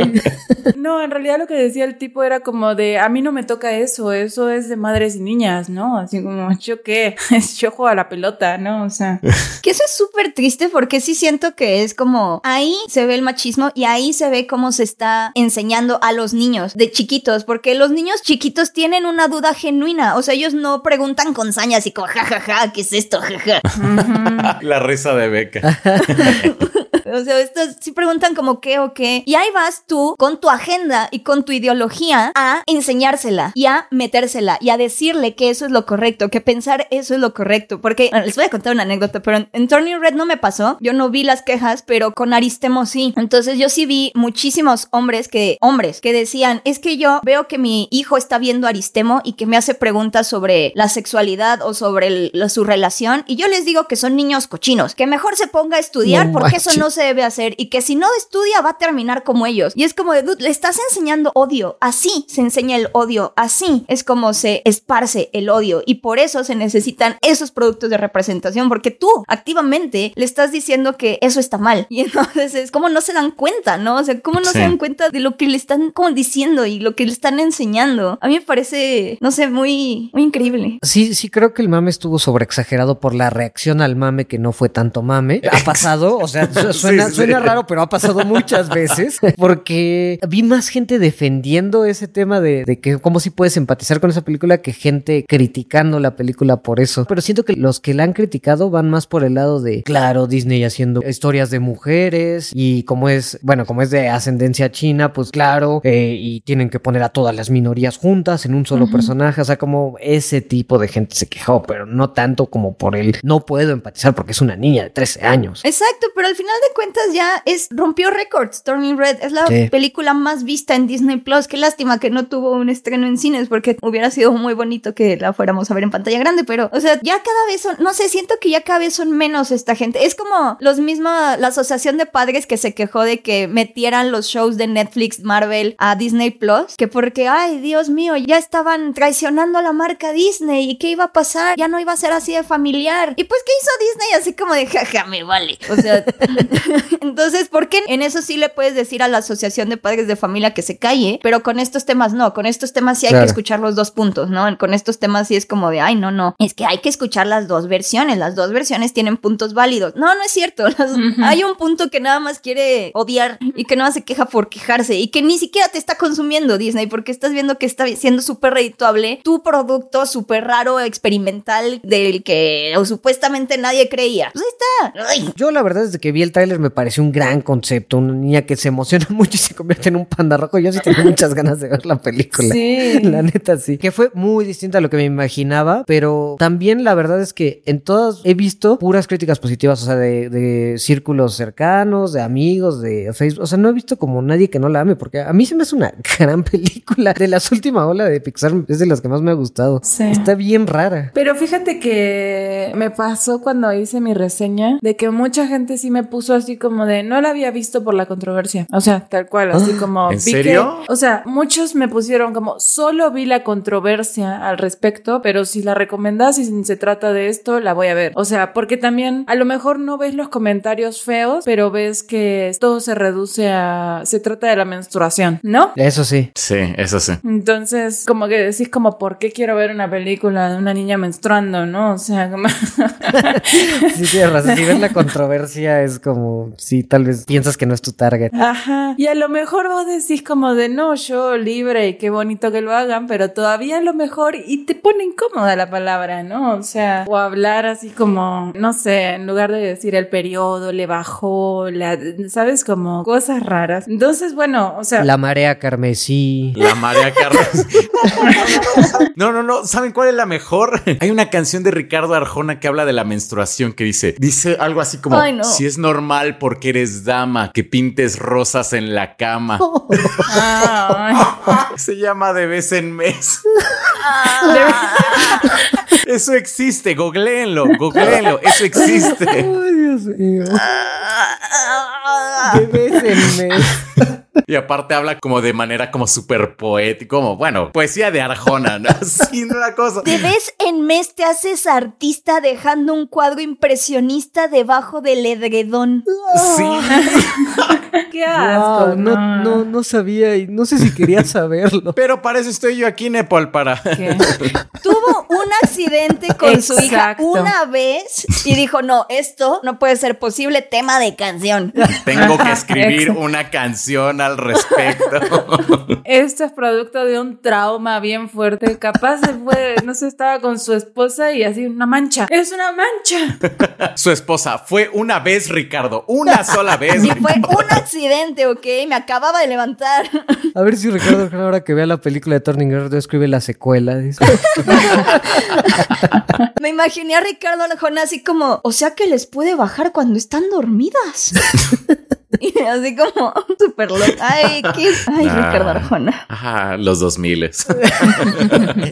Speaker 3: No, en realidad lo que decía el tipo era como de, a mí no me toca eso, eso es de madres y niñas, ¿no? Así como, ¿yo qué? Yo juego a la pelota, ¿no? O sea,
Speaker 4: Que eso es súper triste porque sí siento que es como ahí se ve el machismo y ahí se ve cómo se está enseñando a los niños de chiquitos, porque los niños chiquitos tienen una duda genuina, o sea, ellos no preguntan con sañas y como, jajaja, ¿qué es esto? Jaja.
Speaker 2: La risa de Beca.
Speaker 4: O sea, estos sí preguntan como qué o qué. Y ahí vas tú con tu agenda y con tu ideología a enseñársela y a metérsela y a decirle que eso es lo correcto, que pensar eso es lo correcto. Porque bueno, les voy a contar una anécdota, pero en, en Turning Red no me pasó. Yo no vi las quejas, pero con Aristemo sí. Entonces yo sí vi muchísimos hombres que, hombres que decían, es que yo veo que mi hijo está viendo Aristemo y que me hace preguntas sobre la sexualidad o sobre el- la- su relación. Y yo les digo que son niños cochinos, que mejor se ponga a estudiar
Speaker 5: No
Speaker 4: porque eso no se debe hacer y que si no estudia va a terminar como ellos. Y es como de, dude, le estás enseñando odio. Así se enseña el odio. Así es como se esparce el odio. Y por eso se necesitan esos productos de representación porque tú activamente le estás diciendo que eso está mal. Y entonces es como no se dan cuenta, ¿no? O sea, cómo no
Speaker 2: Sí.
Speaker 4: se dan cuenta de lo que le están como diciendo y lo que le están enseñando. A mí me parece, no sé, muy, muy increíble.
Speaker 5: Sí, sí, creo que el mame estuvo sobreexagerado por la reacción al mame que no fue tanto mame. Ha pasado, o sea, su- suena,
Speaker 2: Sí, sí.
Speaker 5: suena raro, pero ha pasado muchas veces. Porque vi más gente defendiendo ese tema de, de que cómo si puedes empatizar con esa película que gente criticando la película por eso. Pero siento que los que la han criticado van más por el lado de, claro, Disney haciendo historias de mujeres y como es, bueno, como es de ascendencia china, pues claro, eh, y tienen que poner a todas las minorías juntas en un solo personaje. O sea, como ese tipo de gente se quejó, pero no tanto como por el no puedo empatizar porque es una niña de 13 años.
Speaker 4: Exacto, pero al final de cuentas ya es rompió récords. Turning Red es la
Speaker 5: Sí.
Speaker 4: película más vista en Disney Plus. Qué lástima que no tuvo un estreno en cines porque hubiera sido muy bonito que la fuéramos a ver en pantalla grande. Pero, o sea, ya cada vez son, no sé, siento que ya cada vez son menos esta gente. Es como los mismos, la asociación de padres que se quejó de que metieran los shows de Netflix, Marvel a Disney Plus, que porque, ay, Dios mío, ya estaban traicionando a la marca Disney y qué iba a pasar, ya no iba a ser así de familiar. Y pues, ¿qué hizo Disney? Así como de, jaja, me vale. O sea, entonces, ¿por qué en eso sí le puedes decir a la asociación de padres de familia que se calle? Pero con estos temas no, con estos temas sí hay
Speaker 5: Claro.
Speaker 4: que escuchar los dos puntos, ¿no? Con estos temas sí es como de, ay, no, no, es que hay que escuchar las dos versiones, las dos versiones tienen puntos válidos. No, no es cierto, las- hay un punto que nada más quiere odiar y que nada más se queja por quejarse y que ni siquiera te está consumiendo Disney porque estás viendo que está siendo súper redituable tu producto súper raro, experimental, del que supuestamente nadie creía. Pues ahí está. Ay.
Speaker 5: Yo la verdad desde que vi el tráiler me pareció un gran concepto, una niña que se emociona mucho y se convierte en un panda rojo. Yo sí tengo muchas ganas de ver la película.
Speaker 3: Sí.
Speaker 5: La neta sí. Que fue muy distinta a lo que me imaginaba, pero también la verdad es que en todas he visto puras críticas positivas, o sea, de, de círculos cercanos, de amigos, de Facebook. O sea, no he visto como nadie que no la ame, porque a mí se me hace una gran película. De las últimas olas de Pixar es de las que más me ha gustado.
Speaker 3: Sí.
Speaker 5: Está bien rara.
Speaker 3: Pero fíjate que me pasó cuando hice mi reseña de que mucha gente sí me puso así como de no la había visto por la controversia. O sea, tal cual, así como
Speaker 2: ¿en
Speaker 3: vi
Speaker 2: serio?
Speaker 3: que- o sea, muchos me pusieron como solo vi la controversia al respecto, pero si la recomendás y si se trata de esto, la voy a ver. O sea, porque también a lo mejor no ves los comentarios feos, pero ves que todo se reduce a se trata de la menstruación, ¿no?
Speaker 5: Eso sí.
Speaker 2: Sí, eso sí.
Speaker 3: Entonces, como que decís como, ¿por qué quiero ver una película de una niña menstruando, no? O sea, como...
Speaker 5: Sí, tienes razón. Si ves la controversia es como, sí, tal vez piensas que no es tu target.
Speaker 3: Ajá. Y a lo mejor vos decís como de, no, yo libre y qué bonito que lo hagan, pero todavía a lo mejor, y te pone incómoda la palabra, ¿no? O sea, o hablar así como, no sé, en lugar de decir el periodo, le bajó, la, ¿sabes? Como cosas raras. Entonces, bueno, o sea...
Speaker 5: La marea carmesí.
Speaker 2: La María Carlos. No, no, no. ¿Saben cuál es la mejor? Hay una canción de Ricardo Arjona que habla de la menstruación que dice, dice algo así como,
Speaker 4: Ay, no.
Speaker 2: si es normal porque eres dama que pintes rosas en la cama.
Speaker 3: ah,
Speaker 2: Se llama de vez en mes. Eso existe, googleenlo, googleenlo, eso existe.
Speaker 5: Ay, Dios mío. De vez en mes.
Speaker 2: Y aparte habla como de manera como súper poética, como, bueno, poesía de Arjona, ¿no? Sin una cosa.
Speaker 4: De vez en mes te haces artista dejando un cuadro impresionista debajo del edredón.
Speaker 2: Sí.
Speaker 3: Qué asco.
Speaker 5: Wow, no, no, no sabía y no sé si quería saberlo.
Speaker 2: Pero para eso estoy yo aquí, Nepal, para...
Speaker 3: ¿Qué?
Speaker 4: Tuvo un accidente con su hija una vez y dijo, no, esto no puede ser posible, tema de canción.
Speaker 2: Tengo que escribir
Speaker 3: Exacto.
Speaker 2: una canción al respecto.
Speaker 3: Esto es producto de un trauma bien fuerte. Capaz se fue, no sé, estaba con su esposa y así una mancha. Es una mancha.
Speaker 2: Su esposa fue una vez, Ricardo, una sola vez.
Speaker 4: Y fue un accidente, ¿ok? Me acababa de levantar.
Speaker 5: A ver si Ricardo ahora que vea la película de Turning Red escribe la secuela. dice.
Speaker 4: Me imaginé a Ricardo así como, o sea que les puede bajar cuando están dormidas. y así como, súper loco. Ay, qué... Ay,
Speaker 2: Ah.
Speaker 4: Ricardo Arjona.
Speaker 2: Ajá, los dos miles.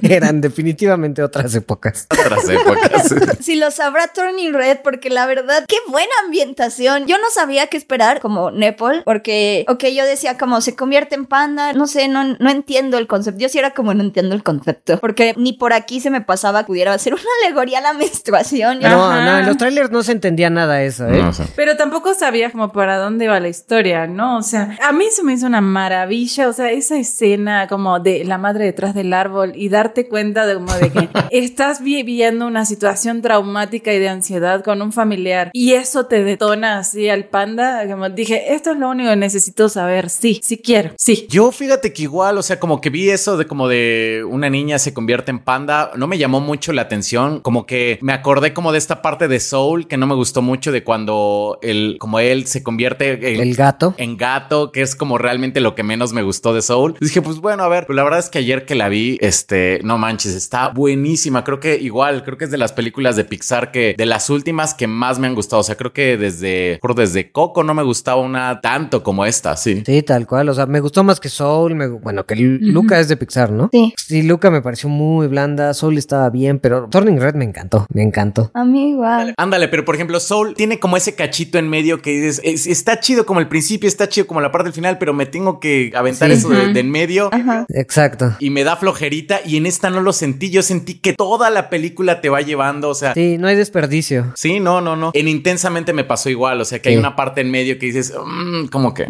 Speaker 5: Eran definitivamente otras épocas.
Speaker 2: Otras épocas.
Speaker 4: Si lo sabrá Turning Red, porque la verdad, qué buena ambientación. Yo no sabía qué esperar como Nepal, porque, ok, yo decía como se convierte en panda, no sé, no, no entiendo el concepto. Yo sí era como no entiendo el concepto, porque ni por aquí se me pasaba que pudiera ser una alegoría a la menstruación.
Speaker 5: No,
Speaker 3: Ajá.
Speaker 5: no, en los trailers no se entendía nada eso, ¿eh?
Speaker 2: No.
Speaker 3: Pero tampoco sabía como para dónde iba la historia, ¿no? O sea, a mí se me hizo una maravilla, o sea, esa escena como de la madre detrás del árbol y darte cuenta de como de que estás viviendo una situación traumática y de ansiedad con un familiar y eso te detona así al panda, como dije, esto es lo único que necesito saber, sí, sí quiero, sí.
Speaker 2: Yo fíjate que igual, o sea, como que vi eso de como de una niña se convierte en panda, no me llamó mucho la atención, como que me acordé como de esta parte de Soul que no me gustó mucho de cuando él, como él se convierte
Speaker 5: El gato.
Speaker 2: en gato, que es como realmente lo que menos me gustó de Soul. Y dije, pues bueno, a ver, pero la verdad es que ayer que la vi, este, no manches, está buenísima. Creo que igual, creo que es de las películas de Pixar que de las últimas que más me han gustado. O sea, creo que desde, creo desde Coco no me gustaba una tanto como esta, sí.
Speaker 5: Sí, tal cual. O sea, me gustó más que Soul. me- bueno, que Lu- Luca es de Pixar, ¿no?
Speaker 4: Sí.
Speaker 5: Sí, Luca me pareció muy blanda. Soul estaba bien, pero Turning Red me encantó. Me encantó.
Speaker 4: A mí igual.
Speaker 2: Ándale, pero por ejemplo, Soul tiene como ese cachito en medio que dices, es- está chido como el principio, está chido como la parte del final, pero me tengo que aventar
Speaker 5: Sí.
Speaker 2: eso de, de en medio.
Speaker 4: Ajá.
Speaker 5: Exacto.
Speaker 2: Y me da flojerita y en esta no lo sentí, yo sentí que toda la película te va llevando, o sea,
Speaker 5: Sí, no hay desperdicio.
Speaker 2: Sí, no, no, no. En Intensamente me pasó igual. O sea, que hay una parte en medio que dices, "Mm, ¿cómo que?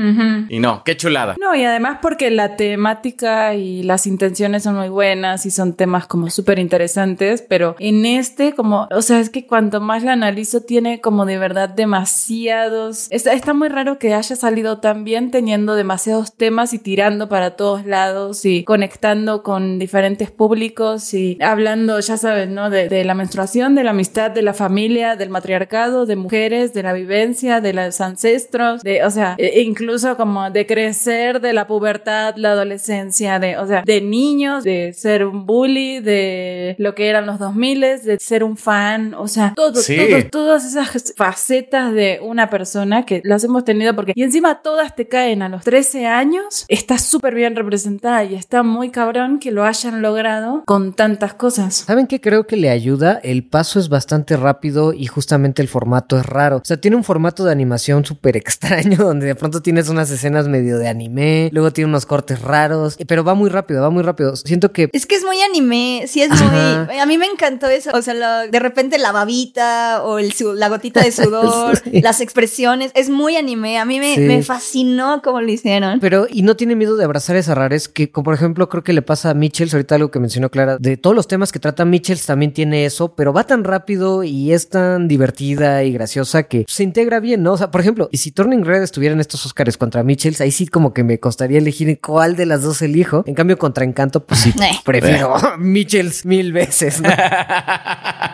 Speaker 2: Y no, qué chulada.
Speaker 3: No, y además porque la temática y las intenciones son muy buenas y son temas como súper interesantes, pero en este como, o sea, es que cuanto más la analizo tiene como de verdad demasiados... Está, está muy raro que haya salido tan bien teniendo demasiados temas y tirando para todos lados y conectando con diferentes públicos y hablando, ya sabes, ¿no? De, de la menstruación, de la amistad, de la familia, del matriarcado, de mujeres, de la vivencia, de los ancestros, de, o sea, e- incluso como de crecer, de la pubertad, la adolescencia, de, o sea, de niños, de ser un bully, de lo que eran los 2000, de ser un fan, o sea, todo,
Speaker 2: Sí.
Speaker 3: todo, todas esas facetas de una persona que las hemos tenido porque, y encima todas te caen a los 13 años, está súper bien representada y está muy cabrón que lo hayan logrado con tantas cosas.
Speaker 5: ¿Saben qué creo que le ayuda? El paso es bastante rápido y justamente el formato es raro. O sea, tiene un formato de animación súper extraño donde de pronto tienes unas escenas medio de anime, luego tiene unos cortes raros, pero va muy rápido, va muy rápido. Siento que...
Speaker 4: Es que es muy anime, sí es
Speaker 5: Ajá.
Speaker 4: muy... A mí me encantó eso, o sea, lo- de repente la babita o el, su- la gotita de sudor,
Speaker 5: Sí.
Speaker 4: las expresiones, es muy anime, a mí me,
Speaker 5: Sí.
Speaker 4: me fascinó cómo lo hicieron.
Speaker 5: Pero, y no tiene miedo de abrazar esa rarez que, como por ejemplo, creo que le pasa a Mitchells, ahorita algo que mencionó Clara, de todos los temas que trata Mitchells también tiene eso, pero va tan rápido y es tan divertida y graciosa que se integra bien, ¿no? O sea, por ejemplo, y si Turning Red estuviera en estos Oscars contra Mitchells, ahí sí como que me costaría elegir cuál de las dos elijo. En cambio, contra Encanto, pues sí,
Speaker 4: Eh.
Speaker 5: prefiero Mitchells mil veces, ¿no?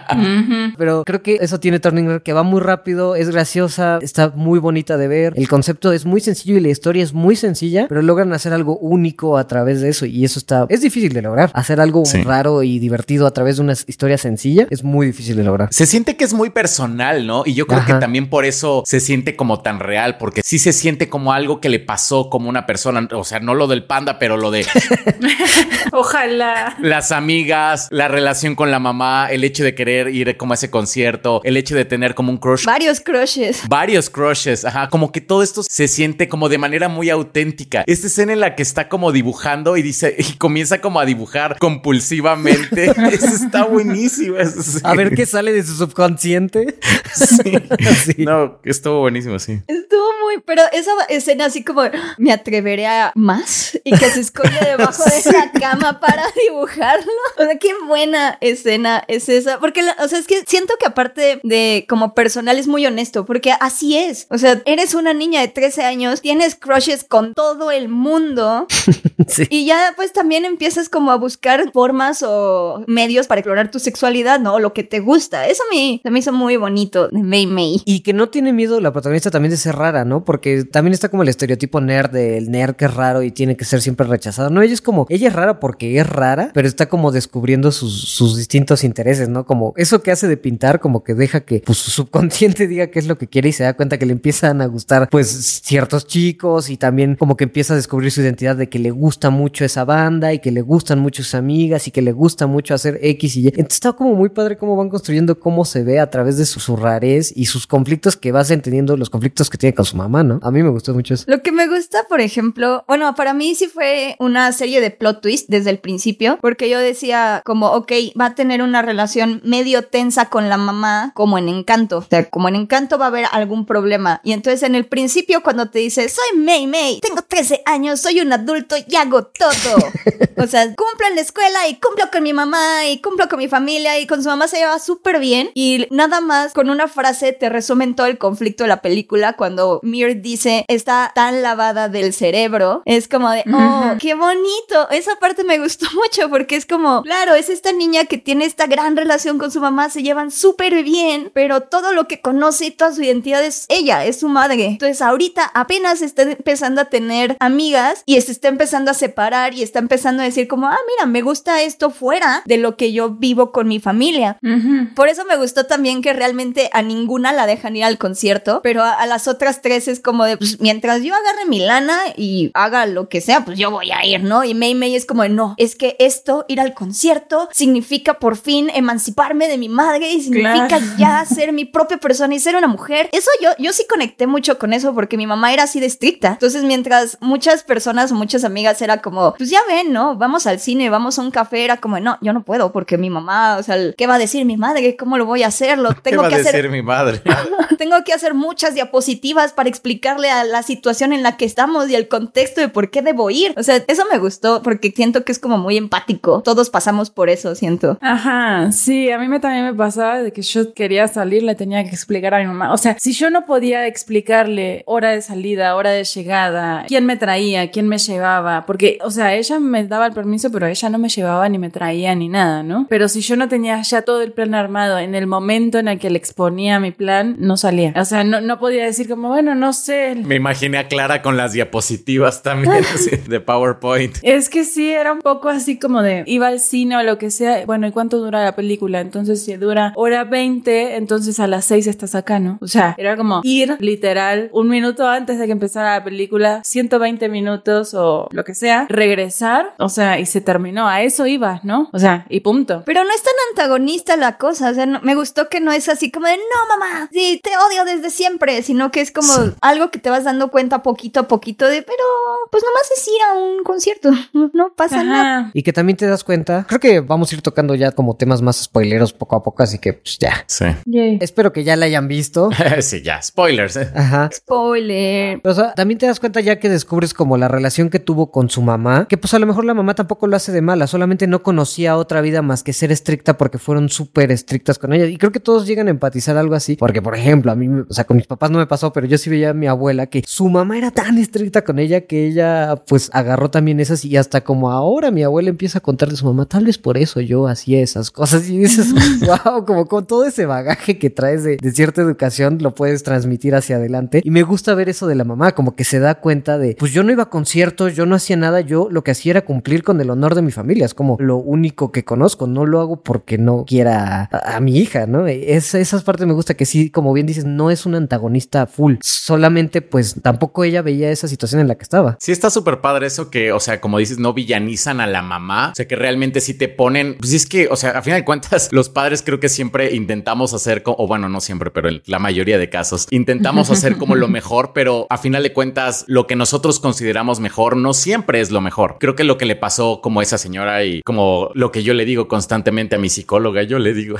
Speaker 5: Pero creo que eso tiene Turning Red que va muy rápido, es graciosa, está muy bonita de ver. El concepto es muy sencillo y la historia es muy sencilla, pero logran hacer algo único a través de eso y eso está es difícil de lograr. Hacer algo
Speaker 2: Sí.
Speaker 5: raro y divertido a través de una historia sencilla es muy difícil de lograr.
Speaker 2: Se siente que es muy personal, ¿no? Y yo creo que también por eso se siente como tan real, porque sí se siente como algo que le pasó como una persona, o sea, no lo del panda, pero lo de
Speaker 3: Ojalá.
Speaker 2: las amigas, la relación con la mamá, el hecho de querer querer ir como a ese concierto, el hecho de tener como un crush
Speaker 4: Varios crushes.
Speaker 2: varios crushes, ajá, como que todo esto se siente como de manera muy auténtica. Esta escena en la que está como dibujando y dice y comienza como a dibujar compulsivamente, eso está buenísimo. eso sí.
Speaker 5: A ver qué sale de su subconsciente.
Speaker 2: Sí.
Speaker 5: Sí.
Speaker 2: No, estuvo buenísimo, sí.
Speaker 4: Estuvo muy, pero esa escena así como me atreveré a más y que se esconde debajo de la cama para dibujarlo. O sea, qué buena escena es esa. Porque, la- o sea, es que siento que aparte de como personal es muy honesto, porque así es. O sea, eres una niña de 13 años, tienes crushes con todo el mundo
Speaker 5: Sí.
Speaker 4: y ya pues también empiezas como a buscar formas o medios para explorar tu sexualidad, ¿no? O lo que te gusta. Eso a mí se me hizo muy bonito de Mei Mei.
Speaker 5: Y que no tiene miedo la protagonista también de ser rara, ¿no? Porque también está como el estereotipo nerd del nerd que es raro y tiene que ser siempre rechazado. No, ella es como, ella es rara porque es rara, pero está como descubriendo sus, sus distintos intereses, ¿no? Como eso que hace de pintar, como que deja que pues, su subconsciente diga qué es lo que quiere y se da cuenta que le empiezan a gustar pues ciertos chicos y también como que empieza a descubrir su identidad de que le gusta mucho esa banda y que le gustan mucho sus amigas y que le gusta mucho hacer X y Y. Entonces está como muy padre cómo van construyendo cómo se ve a través de su, rarez y sus conflictos que vas entendiendo los conflictos que tiene con su mamá, ¿no? A mí me gustó mucho eso.
Speaker 4: Lo que me gusta, por ejemplo, bueno, para mí sí fue una serie de plot twist desde el principio, porque yo decía como, ok, va a tener una relación medio tensa con la mamá, como en Encanto. O sea, como en Encanto va a haber algún problema. Y entonces en el principio cuando te dice, soy Mei Mei, tengo 13 años, soy un adulto y hago todo. o sea, cumplo en la escuela y cumplo con mi mamá y cumplo con mi familia y con su mamá se lleva súper bien. Y nada más con una frase te resumen todo el conflicto de la película cuando Mir dice, está tan lavada del cerebro. Es como de, oh, qué bonito. Esa parte me gustó mucho porque es como, claro, es esta niña que tiene esta gran relación con su mamá, se llevan súper bien, pero todo lo que conoce y toda su identidad es ella, es su madre. Entonces ahorita apenas está empezando a tener amigas y se está empezando a separar y está empezando a decir como, ah, mira, me gusta esto fuera de lo que yo vivo con mi familia.
Speaker 3: Ujú.
Speaker 4: Por eso me gustó también que realmente a ninguna la dejan ir al concierto, pero a, a las otras tres es como de, pues mientras yo agarre mi lana y haga lo que sea, pues yo voy a ir, ¿no? Y Mei Mei es como, de, no, es que esto, ir al concierto, significa por fin emanciparme de mi madre y significa
Speaker 3: Claro.
Speaker 4: ya ser mi propia persona y ser una mujer. Eso yo, yo sí conecté mucho con eso porque mi mamá era así de estricta. Entonces, mientras muchas personas muchas amigas era como, pues ya ven, ¿no? Vamos al cine, vamos a un café, era como, no, yo no puedo porque mi mamá, o sea, ¿qué va a decir mi madre? ¿Cómo lo voy a hacer? Lo
Speaker 2: ¿Qué
Speaker 4: tengo
Speaker 2: va a
Speaker 4: que hacer
Speaker 2: decir mi madre?
Speaker 4: tengo que hacer muchas diapositivas para explicarle a la situación en la que estamos y el contexto de por qué debo ir. O sea, eso me gustó porque siento que es como muy empático. Todos pasamos por eso, siento.
Speaker 3: Ajá, sí, a mí me, también me pasaba de que yo quería salir, le tenía que explicar a mi mamá. O sea, si yo no podía explicarle hora de salida, hora de llegada, quién me traía, quién me llevaba, porque, o sea, ella me daba el permiso, pero ella no me llevaba ni me traía ni nada, ¿no? Pero si yo no tenía ya todo el plan armado en el momento en el que le exponía mi plan, no salía. O sea, no, no podía decir como, bueno, no sé.
Speaker 2: Me imaginé a Clara con las diapositivas también así, de PowerPoint.
Speaker 3: Es que sí, era un poco así como de iba al cine o lo que sea. Bueno, ¿y cuánto dura la película? Entonces, si dura hora 20, entonces a las 6 estás acá, ¿no? O sea, era como ir literal un minuto antes de que empezara la película, 120 minutos o lo que sea, regresar, o sea, y se terminó. A eso ibas, ¿no? O sea, y punto.
Speaker 4: Pero no es tan antagonista la cosa. O sea, no- me gustó que no es así como de no, mamá, sí, te odio desde siempre, sino que es como algo que te vas dando cuenta poquito a poquito de, pero pues nomás es ir a un concierto. No pasa nada.
Speaker 5: Y que también te das cuenta, creo que vamos a ir tocando ya como temas más spoileros poco a poco, así que pues ya.
Speaker 2: Sí.
Speaker 3: Yay.
Speaker 5: Espero que ya la hayan visto.
Speaker 2: sí, ya, spoilers. ¿eh?
Speaker 5: Ajá.
Speaker 4: Spoiler.
Speaker 5: Pero, o sea, también te das cuenta ya que descubres como la relación que tuvo con su mamá, que pues a lo mejor la mamá tampoco lo hace de mala, solamente no conocía otra vida más que ser estricta porque fueron súper estrictas con ella. Y creo que todos llegan a empatizar algo así, porque por ejemplo, a mí, o sea, con mis papás no me pasó, pero yo sí veía a mi abuela que su mamá era tan estricta con ella que ella pues agarró también esas y hasta como ahora mi abuela empieza a contar de su mamá, tal vez por eso yo hacía esas cosas y dices, wow, como con todo ese bagaje que traes de, de cierta educación lo puedes transmitir hacia adelante. Y me gusta ver eso de la mamá, como que se da cuenta de, pues yo no iba a conciertos, yo no hacía nada, yo lo que hacía era cumplir cumplir con el honor de mi familia. Es como lo único que conozco. No lo hago porque no quiera a, a mi hija, ¿no? Es, esas partes me gusta que sí, como bien dices, no es un antagonista full. Solamente, pues, tampoco ella veía esa situación en la que estaba.
Speaker 2: Sí, está súper padre eso que, o sea, como dices, no villanizan a la mamá. O sea, que realmente sí te ponen. Pues es que, o sea, a final de cuentas, los padres creo que siempre intentamos hacer, o bueno, no siempre, pero en la mayoría de casos, intentamos hacer como lo mejor, pero a final de cuentas, lo que nosotros consideramos mejor no siempre es lo mejor. Creo que lo que le pasó como esa señora y como lo que yo le digo constantemente a mi psicóloga, yo le digo,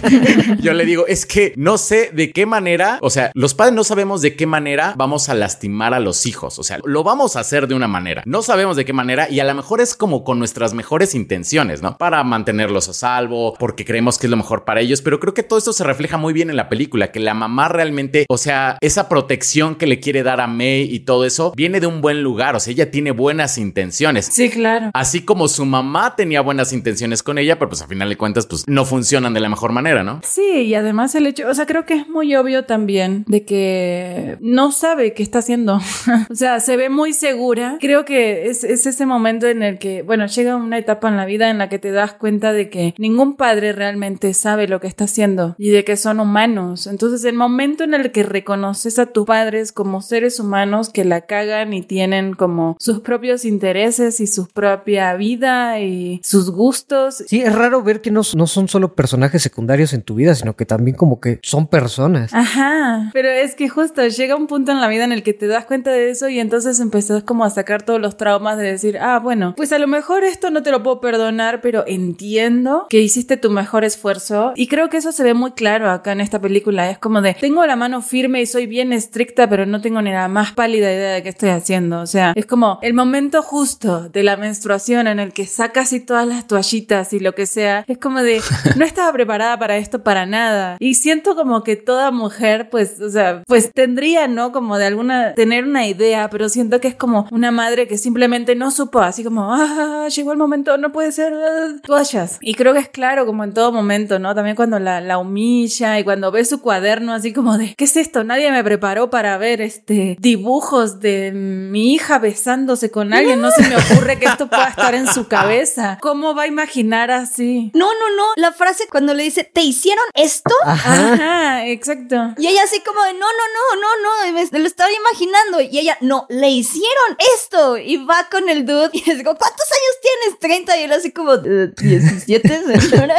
Speaker 2: yo le digo, es que no sé de qué manera, o sea, los padres no sabemos de qué manera vamos a lastimar a los hijos, o sea, lo vamos a hacer de una manera, no sabemos de qué manera y a lo mejor es como con nuestras mejores intenciones, ¿no? Para mantenerlos a salvo, porque creemos que es lo mejor para ellos, pero creo que todo esto se refleja muy bien en la película, que la mamá realmente, o sea, esa protección que le quiere dar a May y todo eso, viene de un buen lugar, o sea, ella tiene buenas intenciones.
Speaker 3: Sí, claro.
Speaker 2: Así como su mamá tenía buenas intenciones con ella, pero pues a final de cuentas, pues no funcionan de la mejor manera, ¿no?
Speaker 3: Sí, y además el hecho, o sea, creo que es muy obvio también de que no sabe qué está haciendo. o sea, se ve muy segura. Creo que es, es ese momento en el que, bueno, llega una etapa en la vida en la que te das cuenta de que ningún padre realmente sabe lo que está haciendo y de que son humanos. Entonces, el momento en el que reconoces a tus padres como seres humanos que la cagan y tienen como sus propios intereses y su propia vida y sus gustos
Speaker 5: Sí, es raro ver que no, no son solo personajes secundarios en tu vida, sino que también como que son personas.
Speaker 3: Ajá, pero es que justo llega un punto en la vida en el que te das cuenta de eso y entonces empezás como a sacar todos los traumas de decir, ah, bueno, pues a lo mejor esto no te lo puedo perdonar, pero entiendo que hiciste tu mejor esfuerzo y creo que eso se ve muy claro acá en esta película. Es como de, tengo la mano firme y soy bien estricta, pero no tengo ni la más pálida idea de qué estoy haciendo. O sea, es como el momento justo de la menstruación en el que sacas y todas las toallitas y lo que sea. Es como de, no estaba preparada para esto para nada. Y siento como que toda mujer, pues, o sea, pues tendría, ¿no? Como de alguna, tener una idea, pero siento que es como una madre que simplemente no supo, así como, ah, llegó el momento, no puede ser, toallas. Y creo que es claro, como en todo momento, ¿no? También cuando la, la humilla y cuando ve su cuaderno, así como de, ¿qué es esto? Nadie me preparó para ver este dibujos de mi hija besándose con alguien. No se me ocurre que esto pueda estar en su cabeza. ¿Cómo va a imaginar así?
Speaker 4: No, no, no. La frase cuando le dice, ¿te hicieron esto?
Speaker 3: Ajá, exacto.
Speaker 4: Y ella así como de, no, no, no, no, no, me lo estaba imaginando. Y ella, no, le hicieron esto. Y va con el dude y les digo, ¿cuántos años tienes? 30. Y él así como, "Eh, 17, señora.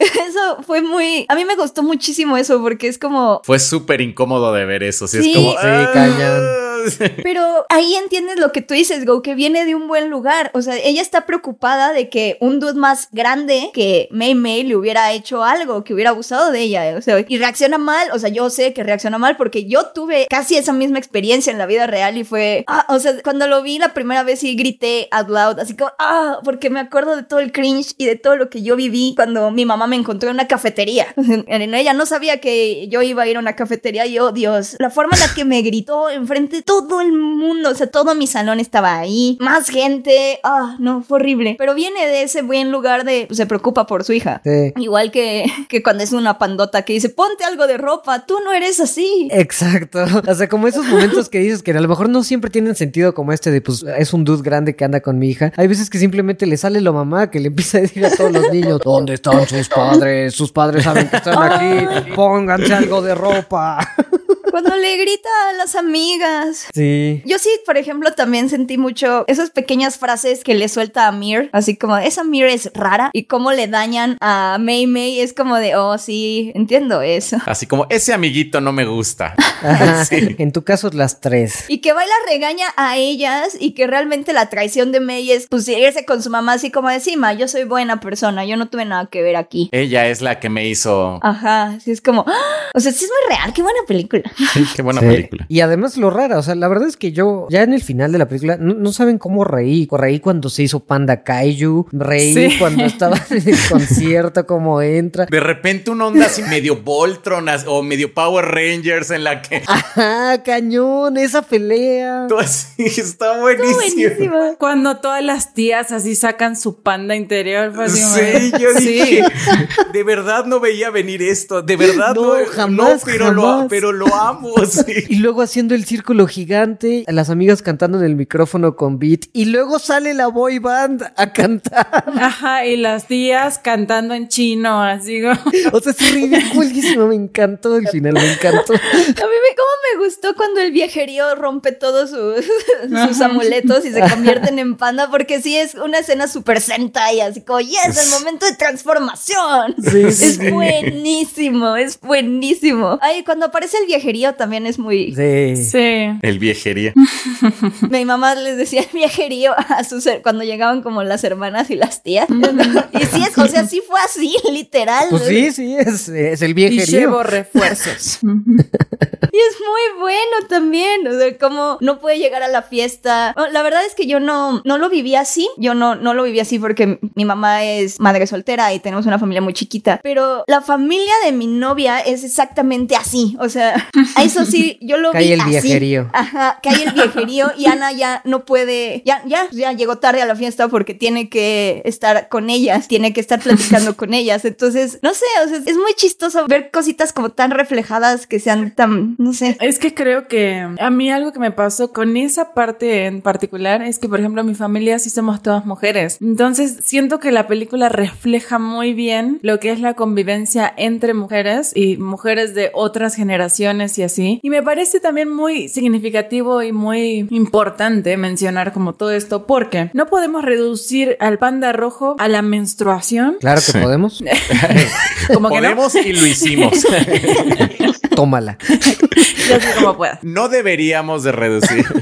Speaker 4: eso fue muy, a mí me gustó muchísimo eso porque es como,
Speaker 2: Fue súper incómodo de ver eso. Sí,
Speaker 4: Sí.
Speaker 2: es como.
Speaker 5: Sí,
Speaker 2: "Ah".
Speaker 4: Pero ahí entiendes lo que tú dices, Go, que viene de un buen lugar. O sea, ella está preocupada de que un dude más grande que May May le hubiera hecho algo, que hubiera abusado de ella. O sea, y reacciona mal. O sea, yo sé que reacciona mal porque yo tuve casi esa misma experiencia en la vida real y fue, ah, o sea, cuando lo vi la primera vez y grité out loud, así como, ah, porque me acuerdo de todo el cringe y de todo lo que yo viví cuando mi mamá me encontró en una cafetería. ella no sabía que yo iba a ir a una cafetería y, oh, Dios, la forma en la que me gritó enfrente todo el mundo, o sea, todo mi salón estaba ahí, más gente, ah, no, fue horrible. Pero viene de ese buen lugar de, pues, se preocupa por su hija.
Speaker 5: Sí.
Speaker 4: Igual que, que cuando es una pandota que dice, ponte algo de ropa, tú no eres así.
Speaker 5: Exacto. O sea, como esos momentos que dices que a lo mejor no siempre tienen sentido como este de pues es un dude grande que anda con mi hija. Hay veces que simplemente le sale lo mamá que le empieza a decir a todos los niños, ¿dónde están sus padres? Sus padres saben que están aquí. Pónganse algo de ropa.
Speaker 4: Cuando le grita a las amigas.
Speaker 5: Sí.
Speaker 4: Yo sí, por ejemplo, también sentí mucho esas pequeñas frases que le suelta a Mir, así como esa Mir es rara y cómo le dañan a May May es como de, oh, sí, entiendo eso.
Speaker 2: Así como, ese amiguito no me gusta.
Speaker 5: Ajá.
Speaker 2: Sí.
Speaker 5: En tu caso, las tres.
Speaker 4: Y que va y la regaña a ellas y que realmente la traición de May es pues irse con su mamá así como de, sí, ma, yo soy buena persona, yo no tuve nada que ver aquí.
Speaker 2: Ella es la que me hizo.
Speaker 4: Ajá, sí es como, ¡ah! o sea, sí es muy real, qué buena película.
Speaker 2: Qué buena
Speaker 5: Sí.
Speaker 2: película.
Speaker 5: Y además lo rara, o sea, la verdad es que yo ya en el final de la película no, no saben cómo reí. Reí cuando se hizo Panda Kaiju, reí
Speaker 3: Sí.
Speaker 5: cuando estaba en el concierto, cómo entra.
Speaker 2: De repente una onda así medio Voltron o medio Power Rangers en la que
Speaker 5: Ajá, cañón, esa pelea.
Speaker 2: todo así está buenísimo.
Speaker 3: Cuando todas las tías así sacan su panda interior, como
Speaker 2: Sí,
Speaker 3: de-
Speaker 2: yo
Speaker 3: Sí.
Speaker 2: dije, de verdad no veía venir esto, de verdad no,
Speaker 5: No, jamás,
Speaker 2: no, pero, Lo, pero lo amo. sí.
Speaker 5: Y luego haciendo el círculo gigante, a las amigas cantando en el micrófono con beat. Y luego sale la boy band a cantar.
Speaker 3: Ajá, y las tías cantando en chino, así como...
Speaker 5: O sea, es ridiculísimo. Me encantó el final, me encantó.
Speaker 4: A mí me, cómo me gustó cuando el viajerío rompe todos sus, sus amuletos y se convierten en panda, porque sí es una escena súper sentai, así como, yes, el momento de transformación.
Speaker 5: Sí, sí,
Speaker 4: es
Speaker 5: sí.
Speaker 4: buenísimo, es buenísimo. Ay, cuando aparece el viajerío también es muy...
Speaker 5: Sí.
Speaker 3: Sí.
Speaker 2: El viejería.
Speaker 4: Mi mamá les decía el viajerío a sus cuando llegaban como las hermanas y las tías. y sí es, o sea, sí fue así, literal.
Speaker 5: Pues sí, sí, es, es el
Speaker 3: Y
Speaker 5: viejerío.
Speaker 3: llevo refuerzos.
Speaker 4: Y es muy bueno también, o sea, como no puede llegar a la fiesta. Oh, La verdad es que yo no, no lo viví así, yo no, no lo viví así porque mi mamá es madre soltera y tenemos una familia muy chiquita, pero la familia de mi novia es exactamente así, o sea, a eso sí, yo lo
Speaker 5: Cae
Speaker 4: vi
Speaker 5: el
Speaker 4: así.
Speaker 5: viajerío.
Speaker 4: Ajá, cae el viajerío y Ana ya no puede, ya, ya, ya llegó tarde a la fiesta porque tiene que estar con ellas, tiene que estar platicando con ellas, entonces, no sé, o sea, es muy chistoso ver cositas como tan reflejadas que sean tan, no sé.
Speaker 3: Es que creo que a mí algo que me pasó con esa parte en particular es que, por ejemplo, mi familia sí somos todas mujeres. Entonces, siento que la película refleja muy bien lo que es la convivencia entre mujeres y mujeres de otras generaciones y así. Y me parece también muy significativo y muy importante mencionar como todo esto porque no podemos reducir al panda rojo a la menstruación.
Speaker 5: Claro que podemos.
Speaker 3: Como que no.
Speaker 2: Podemos y lo hicimos.
Speaker 5: Tómala.
Speaker 3: Yo así como pueda.
Speaker 2: No deberíamos de reducir.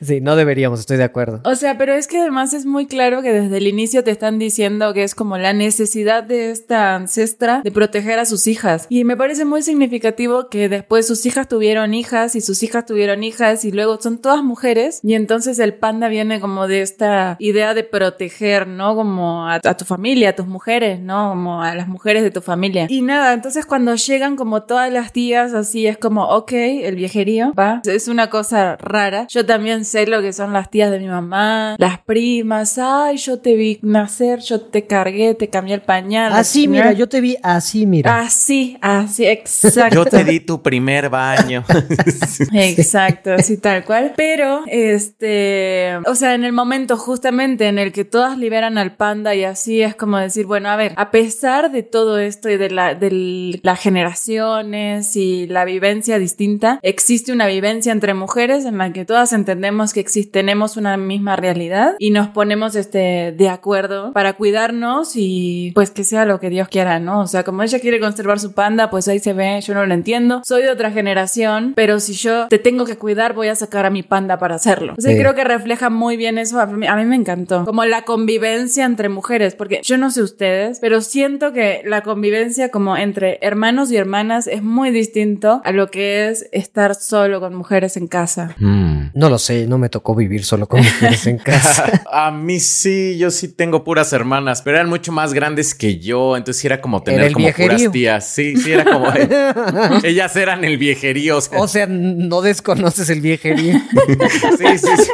Speaker 5: Sí, no deberíamos, estoy de acuerdo.
Speaker 3: O sea, pero es que además es muy claro que desde el inicio te están diciendo que es como la necesidad de esta ancestra de proteger a sus hijas. Y me parece muy significativo que después sus hijas tuvieron hijas y sus hijas tuvieron hijas y luego son todas mujeres. Y entonces el panda viene como de esta idea de proteger, ¿no? Como a, a tu familia, a tus mujeres, ¿no? Como a las mujeres de tu familia. Y nada, entonces cuando llegan como todas las tías así es como, ok, el viejerío, va. Es una cosa rara. Yo también sé lo que son las tías de mi mamá, las primas, ay, yo te vi nacer, yo te cargué, te cambié el pañal.
Speaker 5: Así, mira, yo te vi así, mira.
Speaker 3: Así, así, exacto.
Speaker 2: Yo te di tu primer baño.
Speaker 3: Exacto, así tal cual. Pero, este, o sea, en el momento justamente en el que todas liberan al panda y así es como decir, bueno, a ver, a pesar de todo esto y de la, de las generaciones y la vivencia distinta, existe una vivencia entre mujeres en la que todas entendemos que existe, tenemos una misma realidad y nos ponemos, este, de acuerdo para cuidarnos y pues que sea lo que Dios quiera, ¿no? O sea, como ella quiere conservar su panda, pues ahí se ve, yo no lo entiendo. Soy de otra generación, pero si yo te tengo que cuidar, voy a sacar a mi panda para hacerlo. O sea,
Speaker 5: Sí.
Speaker 3: creo que refleja muy bien eso. A mí, a mí me encantó. Como la convivencia entre mujeres, porque yo no sé ustedes, pero siento que la convivencia como entre hermanos y hermanas es muy distinto a lo que es estar solo con mujeres en casa.
Speaker 2: Mm.
Speaker 5: No lo sé, no me tocó vivir solo con mujeres en casa.
Speaker 2: A mí sí, yo sí tengo puras hermanas, pero eran mucho más grandes que yo, entonces sí era como tener
Speaker 5: Era el
Speaker 2: como
Speaker 5: viejerío.
Speaker 2: puras tías. Sí, sí, era como ellas eran el viejerío. O sea,
Speaker 5: O sea, no desconoces el viejerío.
Speaker 2: sí, sí, sí.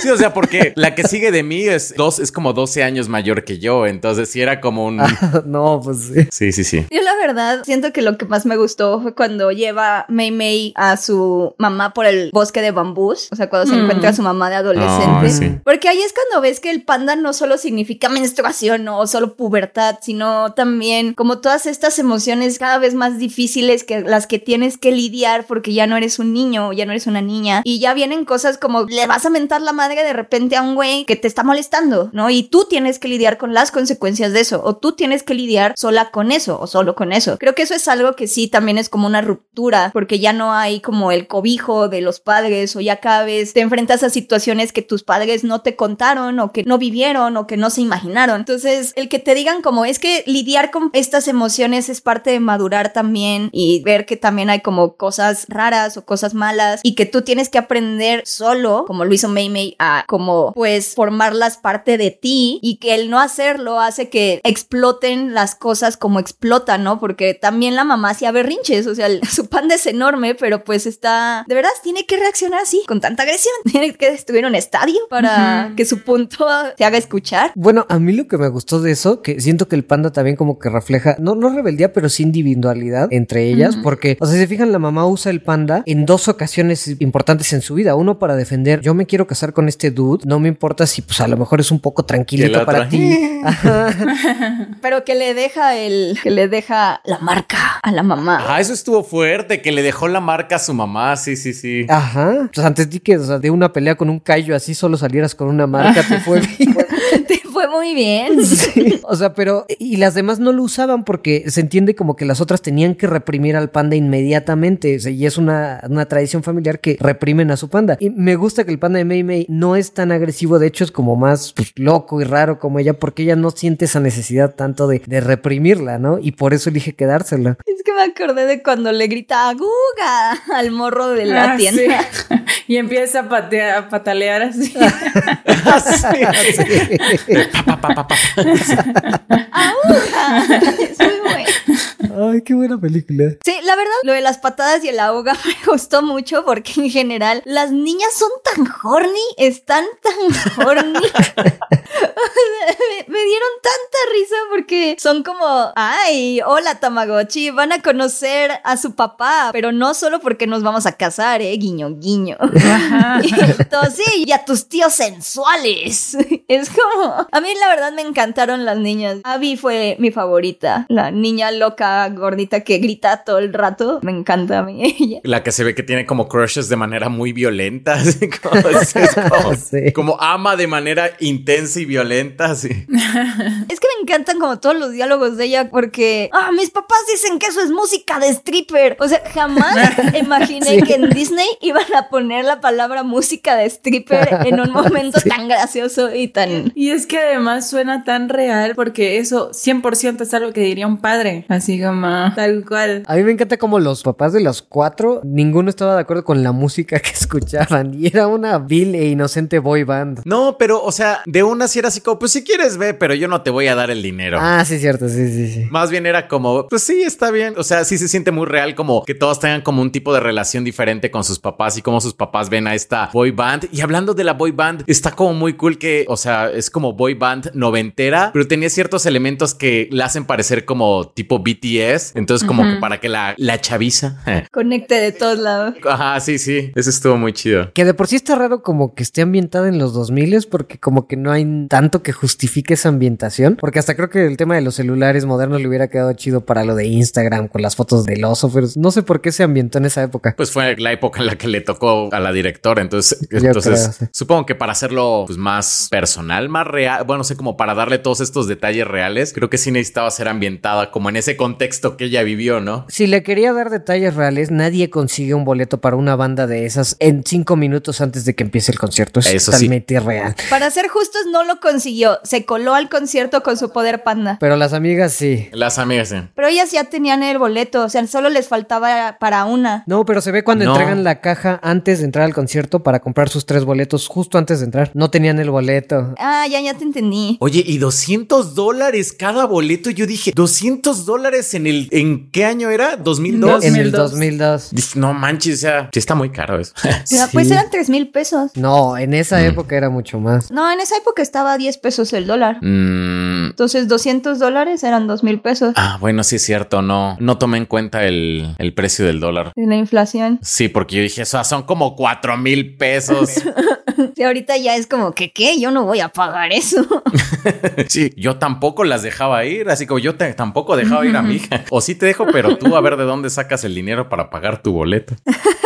Speaker 2: Sí, o sea, porque la que sigue de mí es dos, es como 12 años mayor que yo, entonces sí era como un.
Speaker 5: no, pues sí.
Speaker 2: Sí, sí, sí.
Speaker 4: Yo la verdad siento que lo que más me gustó fue cuando lleva Mei Mei a su mamá por el bosque de bambús, o sea, cuando se
Speaker 3: Mm.
Speaker 4: encuentra a su mamá de adolescente.
Speaker 2: Ay, sí.
Speaker 4: Porque ahí es cuando ves que el panda no solo significa menstruación o solo pubertad, sino también como todas estas emociones cada vez más difíciles que las que tienes que lidiar porque ya no eres un niño ya no eres una niña y ya vienen cosas como le vas a mentar la madre de repente a un güey que te está molestando, ¿no? Y tú tienes que lidiar con las consecuencias de eso o tú tienes que lidiar sola con eso o solo con eso. Creo que eso es algo que sí también es como una ruptura porque ya no hay como el cobijo de los padres o ya cada vez te enfrentas a situaciones que tus padres no te contaron o que no vivieron o que no se imaginaron. Entonces, el que te digan como es que lidiar con estas emociones es parte de madurar también y ver que también hay como cosas raras o cosas malas y que tú tienes que aprender solo, como lo hizo Mei, a como pues formarlas parte de ti y que el no hacerlo hace que exploten las cosas como explotan, ¿no? Porque también la mamá hacía berrinches, o sea, su panda es enorme, pero pues está, de verdad, tiene que reaccionar así, con tanta agresión. Tiene que destruir un estadio para que su punto se haga escuchar.
Speaker 5: Bueno, a mí lo que me gustó de eso, que siento que el panda también como que refleja, no, no rebeldía, pero sí individualidad entre ellas, porque, o sea, si se fijan, la mamá usa el panda en dos ocasiones importantes en su vida. Uno para defender, yo me quiero casar con este dude, no me importa si pues a lo mejor es un poco tranquilito para ti.
Speaker 4: pero que le deja el, que le deja la marca a la mamá.
Speaker 2: Ah, eso estuvo fuerte, que le dejó la marca a su mamá, sí, sí, sí.
Speaker 5: Ajá. Pues antes di que o sea, de una pelea con un callo así solo salieras con una marca, te fue bien.
Speaker 4: Fue muy bien.
Speaker 5: Sí. O sea, pero y las demás no lo usaban porque se entiende como que las otras tenían que reprimir al panda inmediatamente. O sea, y es una, una tradición familiar que reprimen a su panda. Y me gusta que el panda de Mei Mei no es tan agresivo, de hecho es como más pues, loco y raro como ella, porque ella no siente esa necesidad tanto de, de reprimirla, ¿no? Y por eso elige quedársela.
Speaker 4: Es que me acordé de cuando le grita aguga al morro de la
Speaker 3: Ah,
Speaker 4: tienda.
Speaker 3: sí. Y empieza a, patear- a patalear así.
Speaker 2: Pa, pa, pa, pa.
Speaker 4: Es muy bueno.
Speaker 5: Ay, qué buena película.
Speaker 4: Sí, la verdad, lo de las patadas y el ahoga me gustó mucho porque en general las niñas son tan horny, están tan horny. O sea, me, me dieron tanta risa porque son como, ay, hola Tamagotchi, van a conocer a su papá, pero no solo porque nos vamos a casar, eh, guiño, guiño. Y Entonces, sí, y a tus tíos sensuales. Es como, a mí la verdad me encantaron las niñas. Abby fue mi favorita, la niña loca, gordita que grita todo el rato. Me encanta a mí ella.
Speaker 2: La que se ve que tiene como crushes de manera muy violenta, así como, es como,
Speaker 5: Sí.
Speaker 2: como ama de manera intensa y violenta, así.
Speaker 4: Es que me encantan como todos los diálogos de ella porque, ah, mis papás dicen que eso es música de stripper. O sea, jamás imaginé que en Disney iban a poner la palabra música de stripper en un momento tan gracioso y tan...
Speaker 3: Y es que además suena tan real porque eso 100% es algo que diría un padre. Así como tal cual.
Speaker 5: A mí me encanta como los papás de los cuatro, ninguno estaba de acuerdo con la música que escuchaban y era una vil e inocente boy band.
Speaker 2: No, pero, o sea, de una sí era así como, pues si quieres ve, pero yo no te voy a dar el dinero.
Speaker 5: Ah, sí, cierto, sí, sí, sí.
Speaker 2: Más bien era como, pues sí, está bien. O sea, sí se siente muy real como que todos tengan como un tipo de relación diferente con sus papás y cómo sus papás ven a esta boy band. Y hablando de la boy band, está como muy cool que, o sea, es como boy band noventera, pero tenía ciertos elementos que la hacen parecer como tipo BTS. Entonces, como que para que la, la chaviza.
Speaker 4: Conecte de todos lados.
Speaker 2: Ajá, sí, sí. Eso estuvo muy chido.
Speaker 5: Que de por sí está raro como que esté ambientada en los 2000 porque como que no hay tanto que justifique esa ambientación. Porque hasta creo que el tema de los celulares modernos le hubiera quedado chido para lo de Instagram con las fotos del oso, pero no sé por qué se ambientó en esa época.
Speaker 2: Pues fue la época en la que le tocó a la directora. Entonces,
Speaker 5: Yo
Speaker 2: entonces
Speaker 5: creo, sí.
Speaker 2: supongo que para hacerlo pues, más personal, más real, bueno, no sé, como para darle todos estos detalles reales, creo que sí necesitaba ser ambientada como en ese contexto que ella vivió, ¿no?
Speaker 5: Si le quería dar detalles reales, nadie consigue un boleto para una banda de esas en cinco minutos antes de que empiece el concierto. Es
Speaker 2: Eso sí.
Speaker 5: totalmente real.
Speaker 4: Para ser justos, no lo consiguió. Se coló al concierto con su poder panda.
Speaker 5: Pero las amigas sí.
Speaker 2: Las amigas, sí.
Speaker 4: Pero ellas ya tenían el boleto, o sea, solo les faltaba para una.
Speaker 5: No, pero se ve cuando
Speaker 2: No.
Speaker 5: entregan la caja antes de entrar al concierto para comprar sus tres boletos justo antes de entrar. No tenían el boleto.
Speaker 4: Ah, ya, ya te entendí.
Speaker 2: Oye, y 200 dólares cada boleto. Yo dije, 200 dólares en el, ¿en qué año era? 2002.
Speaker 5: En el
Speaker 3: 2002.
Speaker 5: 2002.
Speaker 2: Dije, no manches, o sea, sí está muy caro eso.
Speaker 4: Pues
Speaker 5: Sí.
Speaker 4: eran tres mil pesos.
Speaker 5: No, en esa
Speaker 2: Mm.
Speaker 5: época era mucho más.
Speaker 4: No, en esa época estaba a 10 pesos el dólar.
Speaker 2: Mm,
Speaker 4: Entonces 200 dólares eran dos mil pesos
Speaker 2: ah, bueno, sí es cierto, no, no tomé en cuenta el, el precio del dólar.
Speaker 4: de la inflación.
Speaker 2: Sí, porque yo dije, eso son como 4 mil pesos.
Speaker 4: Y ahorita ya es como que, ¿qué? Yo no voy a pagar eso.
Speaker 2: Sí, yo tampoco las dejaba ir, así como yo te- tampoco dejaba ir a mi hija. O sí te dejo, pero tú a ver de dónde sacas el dinero para pagar tu boleto.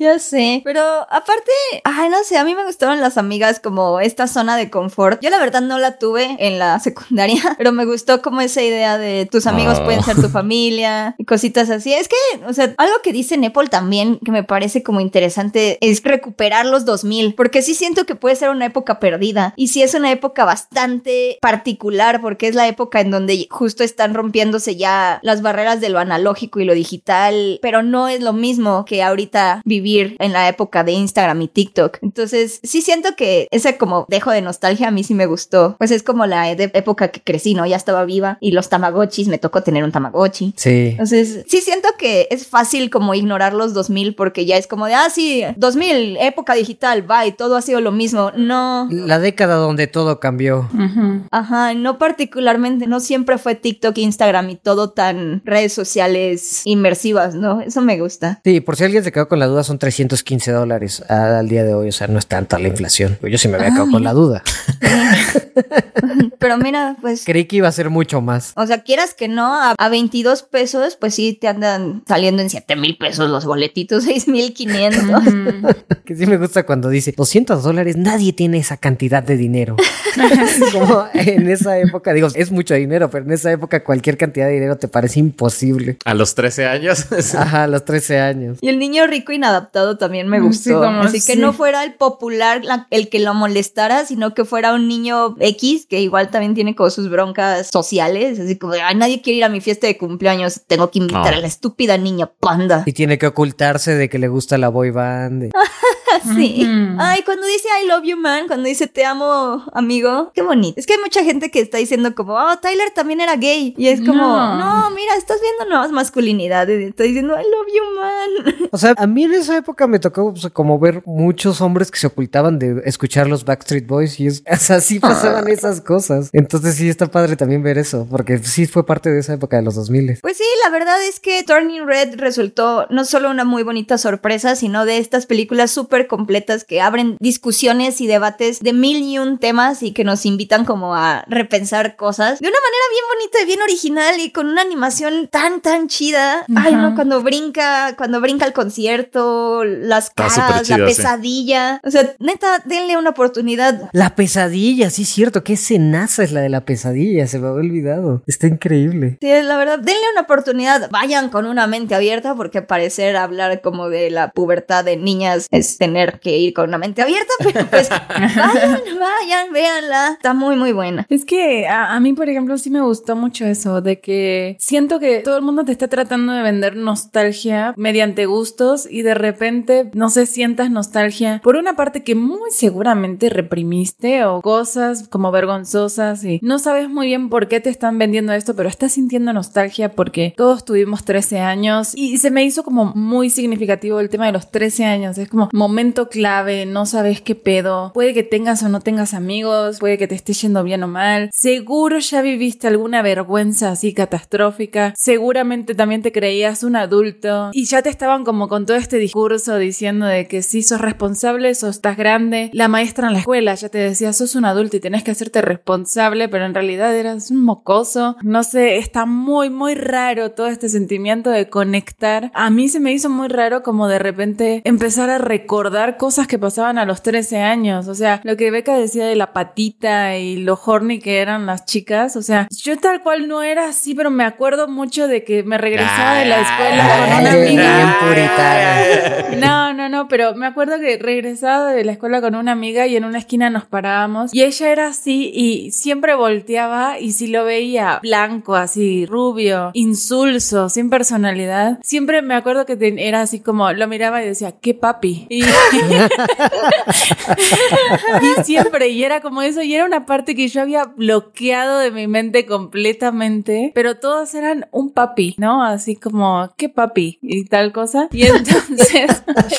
Speaker 4: ya sé. Pero aparte, ay, no sé, a mí me gustaron las amigas como esta zona de confort. Yo la verdad no la tuve en la secundaria, pero me gustó como esa idea de tus amigos
Speaker 2: Oh.
Speaker 4: pueden ser tu familia y cositas así. Es que, o sea, algo que dice Nepal también que me parece como interesante es recuperar los 2000, porque sí siento que puede ser una época perdida y sí es una época bastante particular porque es la época en donde justo están rompiéndose ya las barreras de lo analógico y lo digital, pero no es lo mismo que ahorita vivir vivir en la época de Instagram y TikTok. Entonces, sí siento que ese como dejo de nostalgia a mí sí me gustó. Pues es como la época que crecí, ¿no? Ya estaba viva y los tamagotchis, me tocó tener un tamagotchi.
Speaker 5: Sí.
Speaker 4: Entonces, sí siento que es fácil como ignorar los 2000 porque ya es como de, ah, sí, 2000, época digital, bye, todo ha sido lo mismo. No.
Speaker 5: La década donde todo cambió.
Speaker 4: Ajá, no particularmente, no siempre fue TikTok, Instagram y todo tan redes sociales inmersivas, ¿no? Eso me gusta.
Speaker 5: Sí, por si alguien se quedó con la duda, son 315 dólares al día de hoy. O sea, no es tanta la inflación. Yo sí me había quedado con la duda.
Speaker 4: Pero mira, pues...
Speaker 5: Creí que iba a ser mucho más.
Speaker 4: O sea, quieras que no, a, a 22 pesos, pues sí te andan saliendo en 7 mil pesos los boletitos, 6 mil 500.
Speaker 5: Que sí me gusta cuando dice 200 dólares, nadie tiene esa cantidad de dinero. Como en esa época, digo, es mucho dinero, pero en esa época cualquier cantidad de dinero te parece imposible.
Speaker 2: A los 13 años.
Speaker 5: Ajá, a los 13 años.
Speaker 4: Y el niño rico inadaptado también me
Speaker 3: Sí,
Speaker 4: gustó.
Speaker 3: como
Speaker 4: Así que
Speaker 3: sí.
Speaker 4: no fuera el popular la- el que lo molestara, sino que fuera un niño X que igual también tiene como sus broncas sociales. Así como, ay, nadie quiere ir a mi fiesta de cumpleaños, tengo que invitar
Speaker 2: No.
Speaker 4: a la estúpida niña panda.
Speaker 5: Y tiene que ocultarse de que le gusta la boy band.
Speaker 4: Sí.
Speaker 3: Ujú.
Speaker 4: Ay, cuando dice I love you, man, cuando dice te amo, amigo, qué bonito. Es que hay mucha gente que está diciendo como, oh, Tyler también era gay. Y es como,
Speaker 3: No.
Speaker 4: no, mira, estás viendo nuevas masculinidades. Está diciendo I love you, man.
Speaker 5: O sea, a mí en esa época me tocó pues, como ver muchos hombres que se ocultaban de escuchar los Backstreet Boys y es, o sea, sí pasaban esas cosas. Entonces sí está padre también ver eso, porque sí fue parte de esa época de los 2000.
Speaker 4: Pues sí, la verdad es que Turning Red resultó no solo una muy bonita sorpresa, sino de estas películas súper completas que abren discusiones y debates de mil y un temas y que nos invitan como a repensar cosas de una manera bien bonita y bien original y con una animación tan, tan chida. Ay, no, cuando brinca, cuando brinca el concierto, las
Speaker 2: Está
Speaker 4: caras, la
Speaker 2: chido, sí.
Speaker 4: pesadilla. O sea, neta, denle una oportunidad.
Speaker 5: La pesadilla, sí cierto, qué escenaza es la de la pesadilla, se me había olvidado. Está increíble.
Speaker 4: Sí, la verdad, denle una oportunidad. Vayan con una mente abierta, porque parecer hablar como de la pubertad de niñas es tener que ir con una mente abierta, pero pues vayan, vayan, véanla. Está muy, muy buena.
Speaker 3: Es que a, a mí, por ejemplo, sí me gustó mucho eso, de que siento que todo el mundo te está tratando de vender nostalgia mediante gustos y de repente no sé, sientas nostalgia por una parte que muy seguramente reprimiste o cosas como vergonzosas y no sabes muy bien por qué te están vendiendo esto, pero estás sintiendo nostalgia porque todos tuvimos 13 años y se me hizo como muy significativo el tema de los 13 años. Es como momento clave, no sabes qué pedo. Puede que tengas o no tengas amigos, puede que te esté yendo bien o mal. Seguro ya viviste alguna vergüenza así catastrófica. Seguramente también te creías un adulto y ya te estaban como con todo este discurso diciendo de que si sos responsable, sos estás grande. La maestra en la escuela ya te decía, sos un adulto y tenés que hacerte responsable, pero en realidad eras un mocoso. No sé, está muy, muy raro todo este sentimiento de conectar. A mí se me hizo muy raro como de repente empezar a recordar cosas que pasaban a los 13 años. O sea, lo que Beca decía de la patita y lo horny que eran las chicas. O sea, yo tal cual no era así, pero me acuerdo mucho de que me regresaba de la escuela con una amiga. No, no, no, pero me acuerdo que regresaba de la escuela con una amiga y en una esquina nos parábamos y ella era así y siempre volteaba y si lo veía blanco, así, rubio, insulso, sin personalidad, siempre me acuerdo que era así como lo miraba y decía, qué papi. Y, y siempre, y era como eso, y era una parte que yo había bloqueado de mi mente completamente, pero todos eran un papi, ¿no? Así como, qué papi y tal cosa. Y entonces...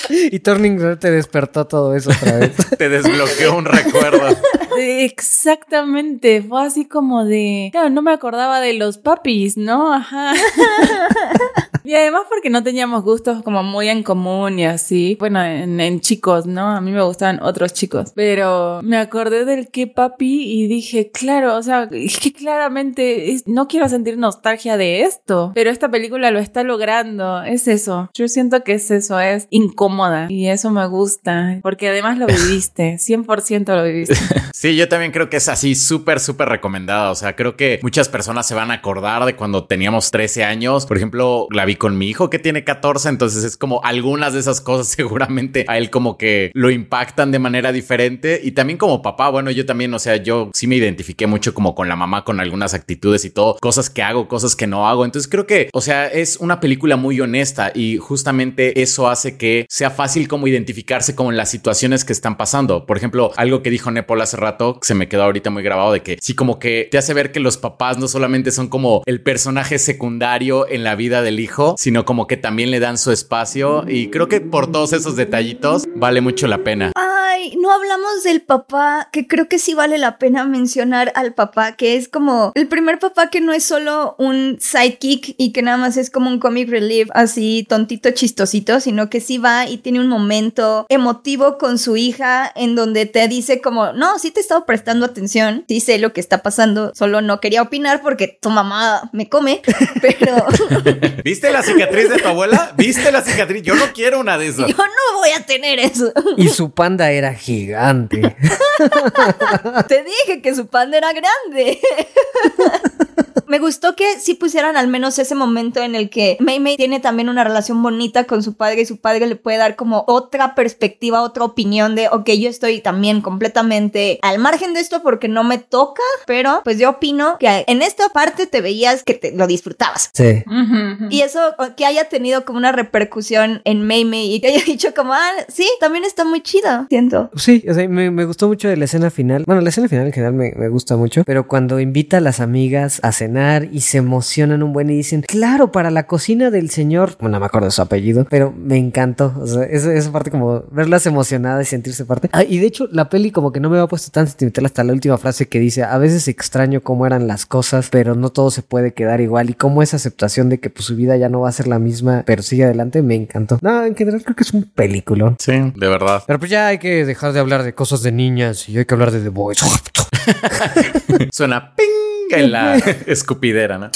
Speaker 5: Y Turning Red te despertó todo eso otra vez.
Speaker 2: Te desbloqueó un recuerdo.
Speaker 3: Exactamente, fue así como de, claro, no me acordaba de los papis, ¿no? Ajá. Y además porque no teníamos gustos como muy en común y así, bueno, en, en chicos, ¿no? A mí me gustaban otros chicos, pero me acordé del que papi y dije, claro, o sea, es que claramente es- no quiero sentir nostalgia de esto, pero esta película lo está logrando, es eso, yo siento que es eso, es incómoda y eso me gusta, porque además lo viviste, 100% lo viviste.
Speaker 2: Sí, yo también creo que es así súper, súper recomendada. O sea, creo que muchas personas se van a acordar de cuando teníamos 13 años. Por ejemplo, la vi con mi hijo que tiene 14, entonces es como algunas de esas cosas seguramente a él como que lo impactan de manera diferente y también como papá, bueno, yo también, o sea, yo sí me identifiqué mucho como con la mamá con algunas actitudes y todo, cosas que hago, cosas que no hago, entonces creo que, o sea, es una película muy honesta y justamente eso hace que sea fácil como identificarse con las situaciones que están pasando. Por ejemplo, algo que dijo Nepal hace rato, se me quedó ahorita muy grabado de que sí como que te hace ver que los papás no solamente son como el personaje secundario en la vida del hijo, sino como que también le dan su espacio y creo que por todos esos detallitos vale mucho la pena.
Speaker 4: Ay, no hablamos del papá, que creo que sí vale la pena mencionar al papá, que es como el primer papá que no es solo un sidekick y que nada más es como un comic relief así tontito chistosito, sino que sí va y tiene un momento emotivo con su hija en donde te dice como, no, sí te he estado prestando atención, sí sé lo que está pasando, solo no quería opinar porque tu mamá me come, pero
Speaker 2: ¿Viste la cicatriz de tu abuela? ¿Viste la cicatriz? Yo no quiero una de esas.
Speaker 4: yo no voy a tener eso.
Speaker 5: Y su panda era gigante.
Speaker 4: Te dije que su panda era grande. Me gustó que sí pusieran al menos ese momento en el que Mei Mei tiene también una relación bonita con su padre y su padre le puede dar como otra perspectiva, otra opinión de, ok, yo estoy también completamente al margen de esto porque no me toca, pero pues yo opino que en esta parte te veías que te lo disfrutabas.
Speaker 5: Sí.
Speaker 4: Y eso que haya tenido como una repercusión en Mei Mei y que haya dicho como, ah, sí, también está muy chido, siento.
Speaker 5: Sí, o sea, me, me gustó mucho la escena final. Bueno, la escena final en general me, me gusta mucho, pero cuando invita a las amigas a cenar y se emocionan un buen y dicen, claro, para la cocina del señor, bueno, no me acuerdo de su apellido, pero me encantó. O sea, esa, esa parte como verlas emocionadas y sentirse parte. Ah, y de hecho, la peli como que no me había puesto tan sentimental hasta la última frase que dice, a veces extraño cómo eran las cosas, pero no todo se puede quedar igual y cómo esa aceptación de que pues, su vida ya no va a ser la misma, pero sigue adelante, me encantó. No, en general creo que es un peliculón.
Speaker 2: Sí, de verdad.
Speaker 5: Pero pues ya hay que dejar de hablar de cosas de niñas y hay que hablar de The Boys.
Speaker 2: Suena ping en la escupidera, ¿no?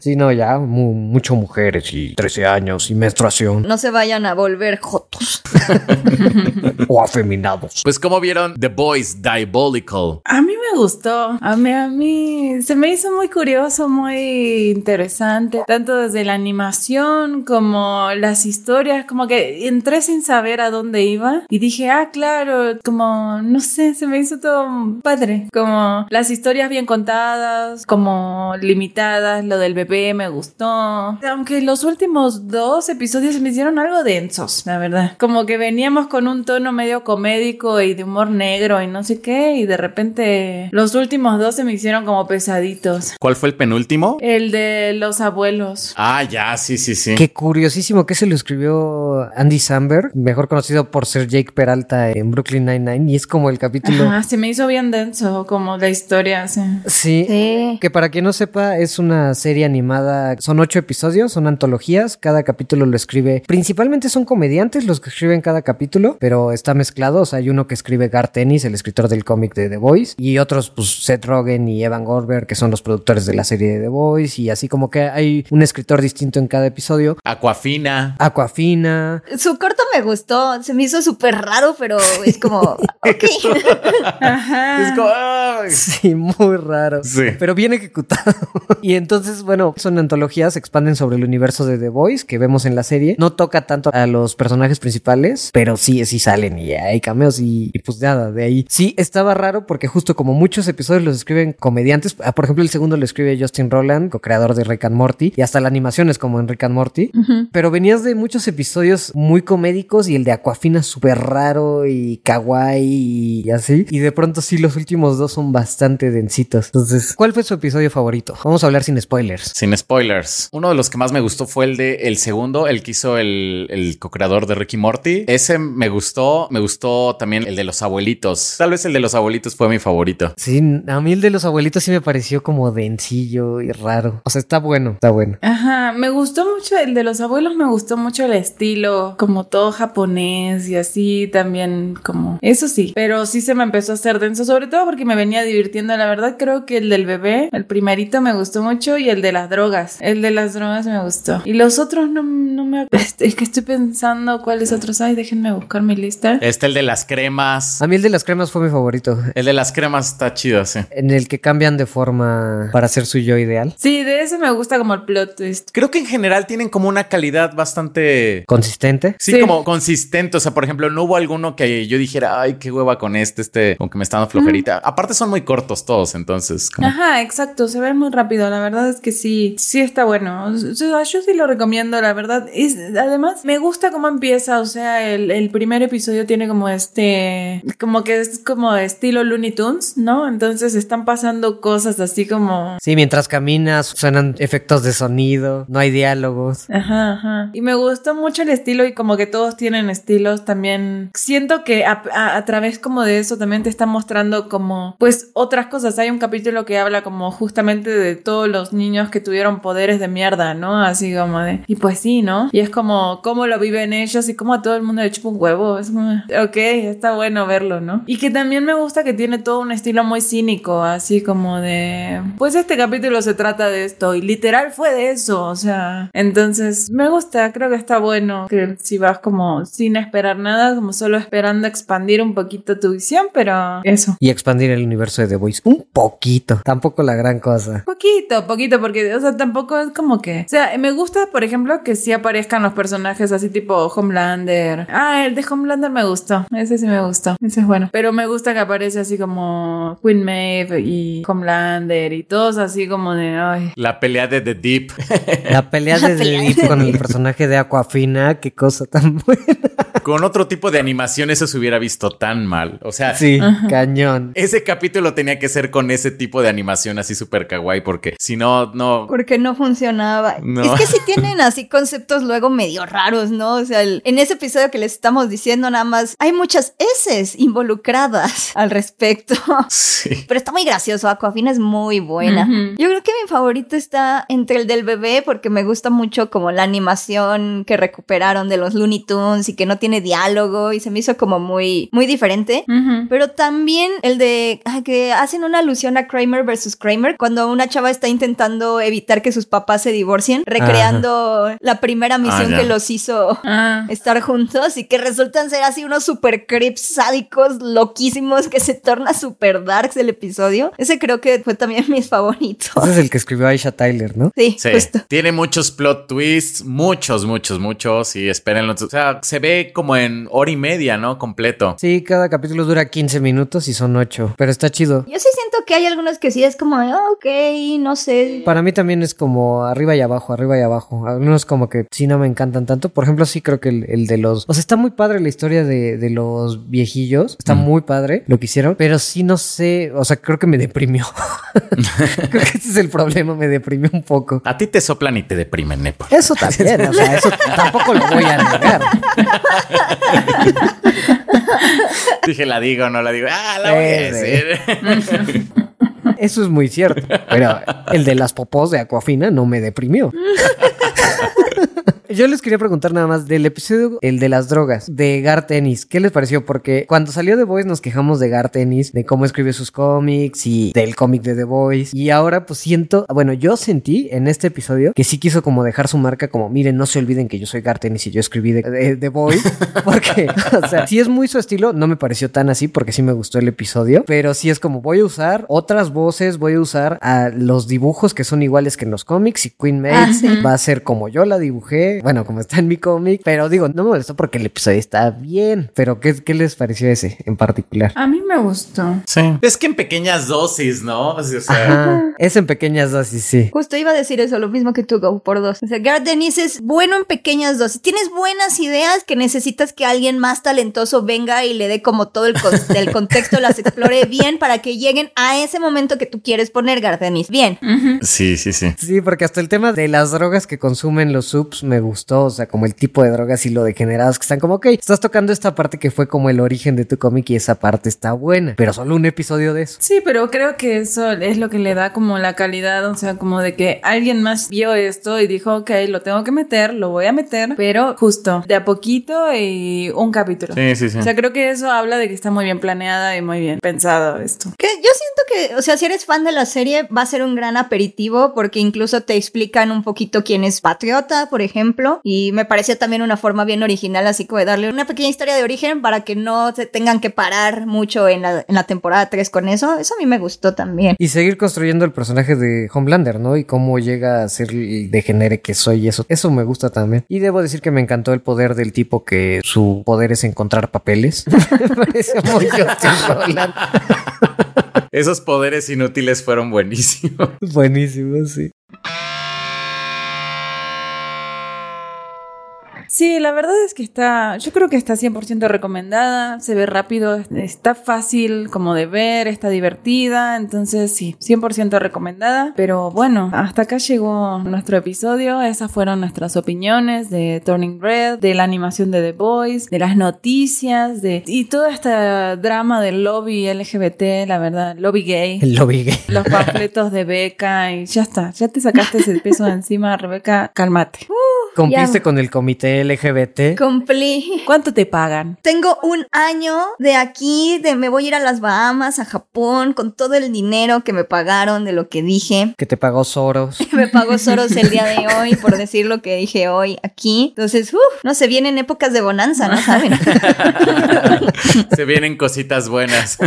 Speaker 5: Sí, no, ya mu- mucho mujeres y 13 años y menstruación
Speaker 4: No se vayan a volver jotos.
Speaker 5: o afeminados.
Speaker 2: Pues como vieron The Boys Diabolical.
Speaker 3: A mí me gustó. A mí, a mí se me hizo muy curioso, muy interesante. Tanto desde la animación como las historias. Como que entré sin saber a dónde iba. Y dije, ah, claro, como, no sé, se me hizo todo padre. Como las historias bien contadas, como limitadas. Lo del bebé me gustó. Aunque los últimos dos episodios se me hicieron algo densos, la verdad. Como que veníamos con un tono medio comédico y de humor negro y no sé qué. Y de repente los últimos dos se me hicieron como pesaditos.
Speaker 2: ¿Cuál fue el penúltimo?
Speaker 3: El de los abuelos.
Speaker 2: Ah, ya, sí, sí, sí.
Speaker 5: Qué curiosísimo que se lo escribió Andy Samberg, mejor conocido por ser Jake Peralta en Brooklyn Nine-Nine, y es como el capítulo.
Speaker 3: Ajá, se me hizo bien denso como la historia. Sí.
Speaker 5: Sí,
Speaker 4: Sí.
Speaker 5: Que para quien no sepa, es una serie animada. Son ocho episodios, son antologías. Cada capítulo lo escribe. Principalmente son comediantes los que escriben cada capítulo, pero está mezclado. O sea, hay uno que escribe Garth Ennis, el escritor del cómic de The Voice, y otros, pues Seth Rogen y Evan Goldberg, que son los productores de la serie de The Voice, y así como que hay un escritor distinto en cada episodio.
Speaker 2: Aquafina.
Speaker 5: Aquafina.
Speaker 4: Su corto me gustó, se me hizo súper raro, pero es como, ok.
Speaker 3: Ajá.
Speaker 2: Es como, ay.
Speaker 5: Sí, muy raro.
Speaker 2: Sí.
Speaker 5: Pero bien ejecutado. y entonces, bueno, son antologías, expanden sobre el universo de The Voice que vemos en la serie. No toca tanto a los personajes principales, pero sí, sí salen y hay cameos y, y pues nada, de ahí. Sí, estaba raro porque justo como muchos episodios los escriben comediantes, ah, por ejemplo, el segundo lo escribe Justin Roland, co-creador de Rick and Morty, y hasta la animación es como en Rick and Morty. Pero venías de muchos episodios muy comédicos y el de Aquafina súper raro y kawaii y así. Y de pronto sí, los últimos dos son bastante densitos. Entonces, ¿cuál fue su episodio favorito? Vamos a hablar sin spoilers.
Speaker 2: Sin spoilers. Uno de los que más me gustó fue el de el segundo, el que hizo el, el co-creador de Ricky Morty. Ese me gustó. Me gustó también el de los abuelitos. Tal vez el de los abuelitos fue mi favorito.
Speaker 5: Sí, a mí el de los abuelitos sí me pareció como densillo y raro. O sea, está bueno, está bueno.
Speaker 3: Ajá, me gustó mucho el de los abuelos, me gustó mucho el estilo, como todo japonés y así también como eso sí, pero sí se me empezó a hacer denso, sobre todo porque me venía divirtiendo, la verdad creo que el del bebé, el primerito me gustó mucho y y el de las drogas. El de las drogas me gustó. Y los otros no, no me... Es que estoy pensando cuáles otros hay. Déjenme buscar mi lista.
Speaker 2: Este, el de las cremas.
Speaker 5: A mí el de las cremas fue mi favorito.
Speaker 2: El de las cremas está chido, sí.
Speaker 5: En el que cambian de forma para ser su yo ideal.
Speaker 3: Sí, de ese me gusta como el plot twist.
Speaker 2: Creo que en general tienen como una calidad bastante...
Speaker 5: Consistente.
Speaker 2: Sí,
Speaker 3: Sí.
Speaker 2: como consistente. O sea, por ejemplo, no hubo alguno que yo dijera, ay, qué hueva con este, este, con que me está dando flojerita. Aparte son muy cortos todos, entonces. como-
Speaker 3: Ajá, exacto, se ve muy rápido, la verdad que sí, sí está bueno, o sea, yo sí lo recomiendo, la verdad, es, además me gusta cómo empieza, o sea, el, el primer episodio tiene como este, como que es como estilo Looney Tunes, ¿no? Entonces están pasando cosas así como...
Speaker 5: Sí, mientras caminas suenan efectos de sonido, no hay diálogos.
Speaker 3: Ajá, ajá. Y me gustó mucho el estilo y como que todos tienen estilos también. Siento que a, a- a través como de eso también te están mostrando como pues otras cosas. Hay un capítulo que habla como justamente de todos los niños que tuvieron poderes de mierda, ¿no? Así como de... Y pues sí, ¿no? Y es como cómo lo viven ellos y cómo a todo el mundo le chupa un huevo. Es como... Ok, está bueno verlo, ¿no? Y que también me gusta que tiene todo un estilo muy cínico, así como de... Pues este capítulo se trata de esto y literal fue de eso, o sea... Entonces me gusta, creo que está bueno que si vas como sin esperar nada, como solo esperando expandir un poquito tu visión, pero eso.
Speaker 5: Y expandir el universo de The Voice. Un poquito. Tampoco la gran cosa.
Speaker 3: Poquito, poquito, porque, o sea, tampoco es como que. O sea, me gusta, por ejemplo, que sí aparezcan los personajes así tipo Homelander. Ah, el de Homelander me gustó. Ese sí me gustó. Ese es bueno. Pero me gusta que aparece así como Queen Maeve y Homelander y todos así como de. Ay.
Speaker 2: La pelea de The Deep.
Speaker 5: La pelea de The Deep con el personaje de Aquafina, qué cosa tan buena.
Speaker 2: Con otro tipo de animación eso se hubiera visto tan mal. O sea,
Speaker 5: Sí, cañón.
Speaker 2: ese capítulo tenía que ser con ese tipo de animación así súper kawaii porque si no, no...
Speaker 4: Porque no funcionaba.
Speaker 2: No.
Speaker 4: Es que sí tienen así conceptos luego medio raros, ¿no? O sea, el- en ese episodio que les estamos diciendo nada más, hay muchas S involucradas al respecto.
Speaker 2: Sí.
Speaker 4: Pero está muy gracioso, Aquafina es muy buena. Yo creo que mi favorito está entre el del bebé porque me gusta mucho como la animación que recuperaron de los Looney Tunes y que no tiene diálogo y se me hizo como muy, muy diferente.
Speaker 3: Ujú.
Speaker 4: Pero también el de ah, que hacen una alusión a Kramer versus Kramer cuando una chava está intentando evitar que sus papás se divorcien, recreando la primera misión
Speaker 2: ya.
Speaker 4: que los hizo
Speaker 3: Ah.
Speaker 4: estar juntos y que resultan ser así unos super creeps sádicos loquísimos que se torna super darks el episodio. Ese creo que fue también mis favoritos.
Speaker 5: Ese es el que escribió Aisha Tyler, ¿no?
Speaker 4: Sí,
Speaker 2: Sí,
Speaker 4: justo.
Speaker 2: tiene muchos plot twists, muchos, muchos, muchos, y espérenlo. O sea, se ve como en hora y media, ¿no? Completo.
Speaker 5: Sí, cada capítulo dura 15 minutos y son 8, pero está chido.
Speaker 4: Yo sí siento que hay algunos que sí es como, "Ah, ok, no sé.
Speaker 5: Para mí también es como arriba y abajo, arriba y abajo. Algunos como que sí no me encantan tanto. Por ejemplo, sí creo que el, el de los... O sea, está muy padre la historia de, de los viejillos. Está muy padre lo que hicieron. Pero sí no sé... O sea, creo que me deprimió. creo que ese es el problema. Me deprimió un poco.
Speaker 2: A ti te soplan y te deprimen, Nepo.
Speaker 5: Eso también. O sea, eso tampoco lo voy a negar.
Speaker 2: Dije, la digo, no la digo. Ah, la voy a
Speaker 5: Eh,
Speaker 2: decir.
Speaker 5: Eso es muy cierto. Pero el de las popós de Aquafina no me deprimió. Yo les quería preguntar nada más del episodio, el de las drogas, de Gar Tennis. ¿Qué les pareció? Porque cuando salió The Voice nos quejamos de Gar Tennis, de cómo escribe sus cómics y del cómic de The Voice. Y ahora pues siento, bueno, yo sentí en este episodio que sí quiso como dejar su marca como, miren, no se olviden que yo soy Gar Tennis y yo escribí de, de- The Voice. Porque, o sea, si es muy su estilo, no me pareció tan así porque sí me gustó el episodio. Pero sí es como, voy a usar otras voces, voy a usar a los dibujos que son iguales que en los cómics y Queen Maeve
Speaker 4: Ah, sí.
Speaker 5: va a ser como yo la dibujé, bueno, como está en mi cómic, pero digo, no me molestó porque el episodio está bien, pero ¿qué, qué les pareció ese en particular?
Speaker 3: A mí me gustó.
Speaker 2: Sí. Es que en pequeñas dosis, ¿no? O sea,
Speaker 5: Ajá, es en pequeñas dosis, sí.
Speaker 4: Justo iba a decir eso, lo mismo que tú, Go, por dos. O sea, Garth Dennis es bueno en pequeñas dosis. Tienes buenas ideas que necesitas que alguien más talentoso venga y le dé como todo el, con- el contexto, las explore bien para que lleguen a ese momento que tú quieres poner, Garth Dennis. Bien.
Speaker 2: sí, sí, sí.
Speaker 5: Sí, porque hasta el tema de las drogas que consumen los subs me gustó, o sea, como el tipo de drogas y lo degenerados que están como, ok, estás tocando esta parte que fue como el origen de tu cómic y esa parte está buena, pero solo un episodio de eso.
Speaker 3: Sí, pero creo que eso es lo que le da como la calidad, o sea, como de que alguien más vio esto y dijo, ok, lo tengo que meter, lo voy a meter, pero justo, de a poquito y un capítulo.
Speaker 2: Sí, sí, sí.
Speaker 3: O sea, creo que eso habla de que está muy bien planeada y muy bien pensado esto.
Speaker 4: Que yo siento que, o sea, si eres fan de la serie, va a ser un gran aperitivo porque incluso te explican un poquito quién es Patriota, por ejemplo, y me parecía también una forma bien original, así como de darle una pequeña historia de origen para que no se tengan que parar mucho en la, en la temporada 3 con eso. Eso a mí me gustó también.
Speaker 5: Y seguir construyendo el personaje de Homelander, ¿no? Y cómo llega a ser el degenere que soy, eso, eso me gusta también. Y debo decir que me encantó el poder del tipo que su poder es encontrar papeles. me parece muy Justin Roland.
Speaker 2: Esos poderes inútiles fueron buenísimos.
Speaker 5: Buenísimo, sí.
Speaker 3: Sí, la verdad es que está, yo creo que está 100% recomendada, se ve rápido, está fácil como de ver, está divertida, entonces sí, 100% recomendada. Pero bueno, hasta acá llegó nuestro episodio, esas fueron nuestras opiniones de Turning Red, de la animación de The Boys, de las noticias, de y todo este drama del lobby LGBT, la verdad, lobby gay.
Speaker 5: El lobby gay.
Speaker 3: Los panfletos de Beca y ya está, ya te sacaste ese peso de encima, Rebeca, cálmate.
Speaker 5: Cumpliste
Speaker 4: Ya.
Speaker 5: con el comité LGBT.
Speaker 4: Cumplí.
Speaker 3: ¿Cuánto te pagan?
Speaker 4: Tengo un año de aquí, de me voy a ir a las Bahamas, a Japón, con todo el dinero que me pagaron de lo que dije.
Speaker 5: Que te pagó Soros.
Speaker 4: Me pagó Soros el día de hoy por decir lo que dije hoy aquí. Entonces, uff, no se vienen épocas de bonanza, ¿no saben?
Speaker 2: Se vienen cositas buenas.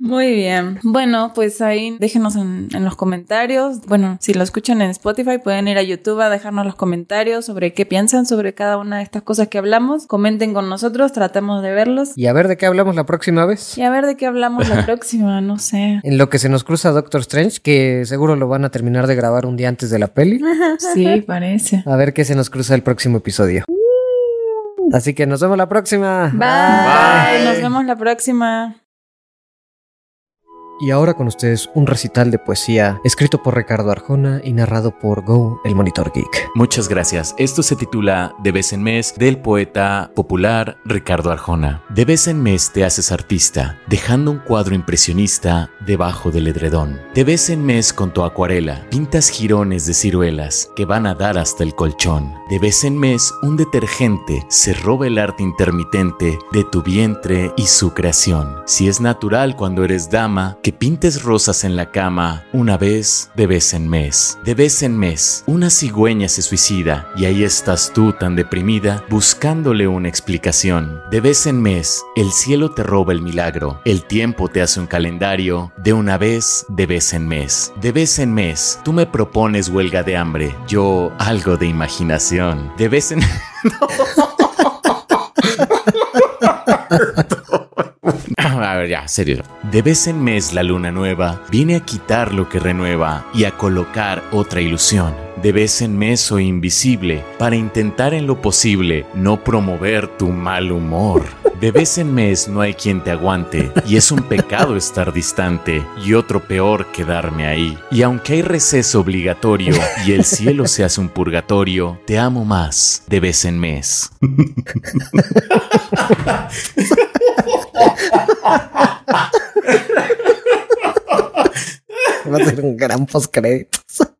Speaker 3: Muy bien. Bueno, pues ahí déjenos en, en los comentarios. Bueno, si lo escuchan en Spotify, pueden ir a YouTube a dejarnos los comentarios sobre qué piensan sobre cada una de estas cosas que hablamos. Comenten con nosotros, tratamos de verlos.
Speaker 5: Y a ver de qué hablamos la próxima vez.
Speaker 3: Y a ver de qué hablamos la próxima, no sé.
Speaker 5: En lo que se nos cruza Doctor Strange, que seguro lo van a terminar de grabar un día antes de la peli.
Speaker 3: Sí, parece.
Speaker 5: A ver qué se nos cruza el próximo episodio. Así que nos vemos la próxima.
Speaker 3: Bye. Nos vemos la próxima.
Speaker 5: Y ahora con ustedes un recital de poesía escrito por Ricardo Arjona y narrado por Go, el monitor geek.
Speaker 2: Muchas gracias. Esto se titula De vez en mes del poeta popular Ricardo Arjona. De vez en mes te haces artista, dejando un cuadro impresionista debajo del edredón. De vez en mes con tu acuarela pintas jirones de ciruelas que van a dar hasta el colchón. De vez en mes un detergente se roba el arte intermitente de tu vientre y su creación. Si es natural cuando eres dama, que pintes rosas en la cama una vez de vez en mes. De vez en mes, una cigüeña se suicida y ahí estás tú tan deprimida buscándole una explicación. De vez en mes, el cielo te roba el milagro, el tiempo te hace un calendario de una vez de vez en mes. De vez en mes, tú me propones huelga de hambre, yo algo de imaginación. De vez en... A ver, ya, serio. De vez en mes la luna nueva viene a quitar lo que renueva y a colocar otra ilusión. De vez en mes soy invisible para intentar en lo posible no promover tu mal humor. De vez en mes no hay quien te aguante y es un pecado estar distante y otro peor quedarme ahí. Y aunque hay receso obligatorio y el cielo se hace un purgatorio, te amo más de vez en mes.
Speaker 5: Va a ser un gran postcréditos.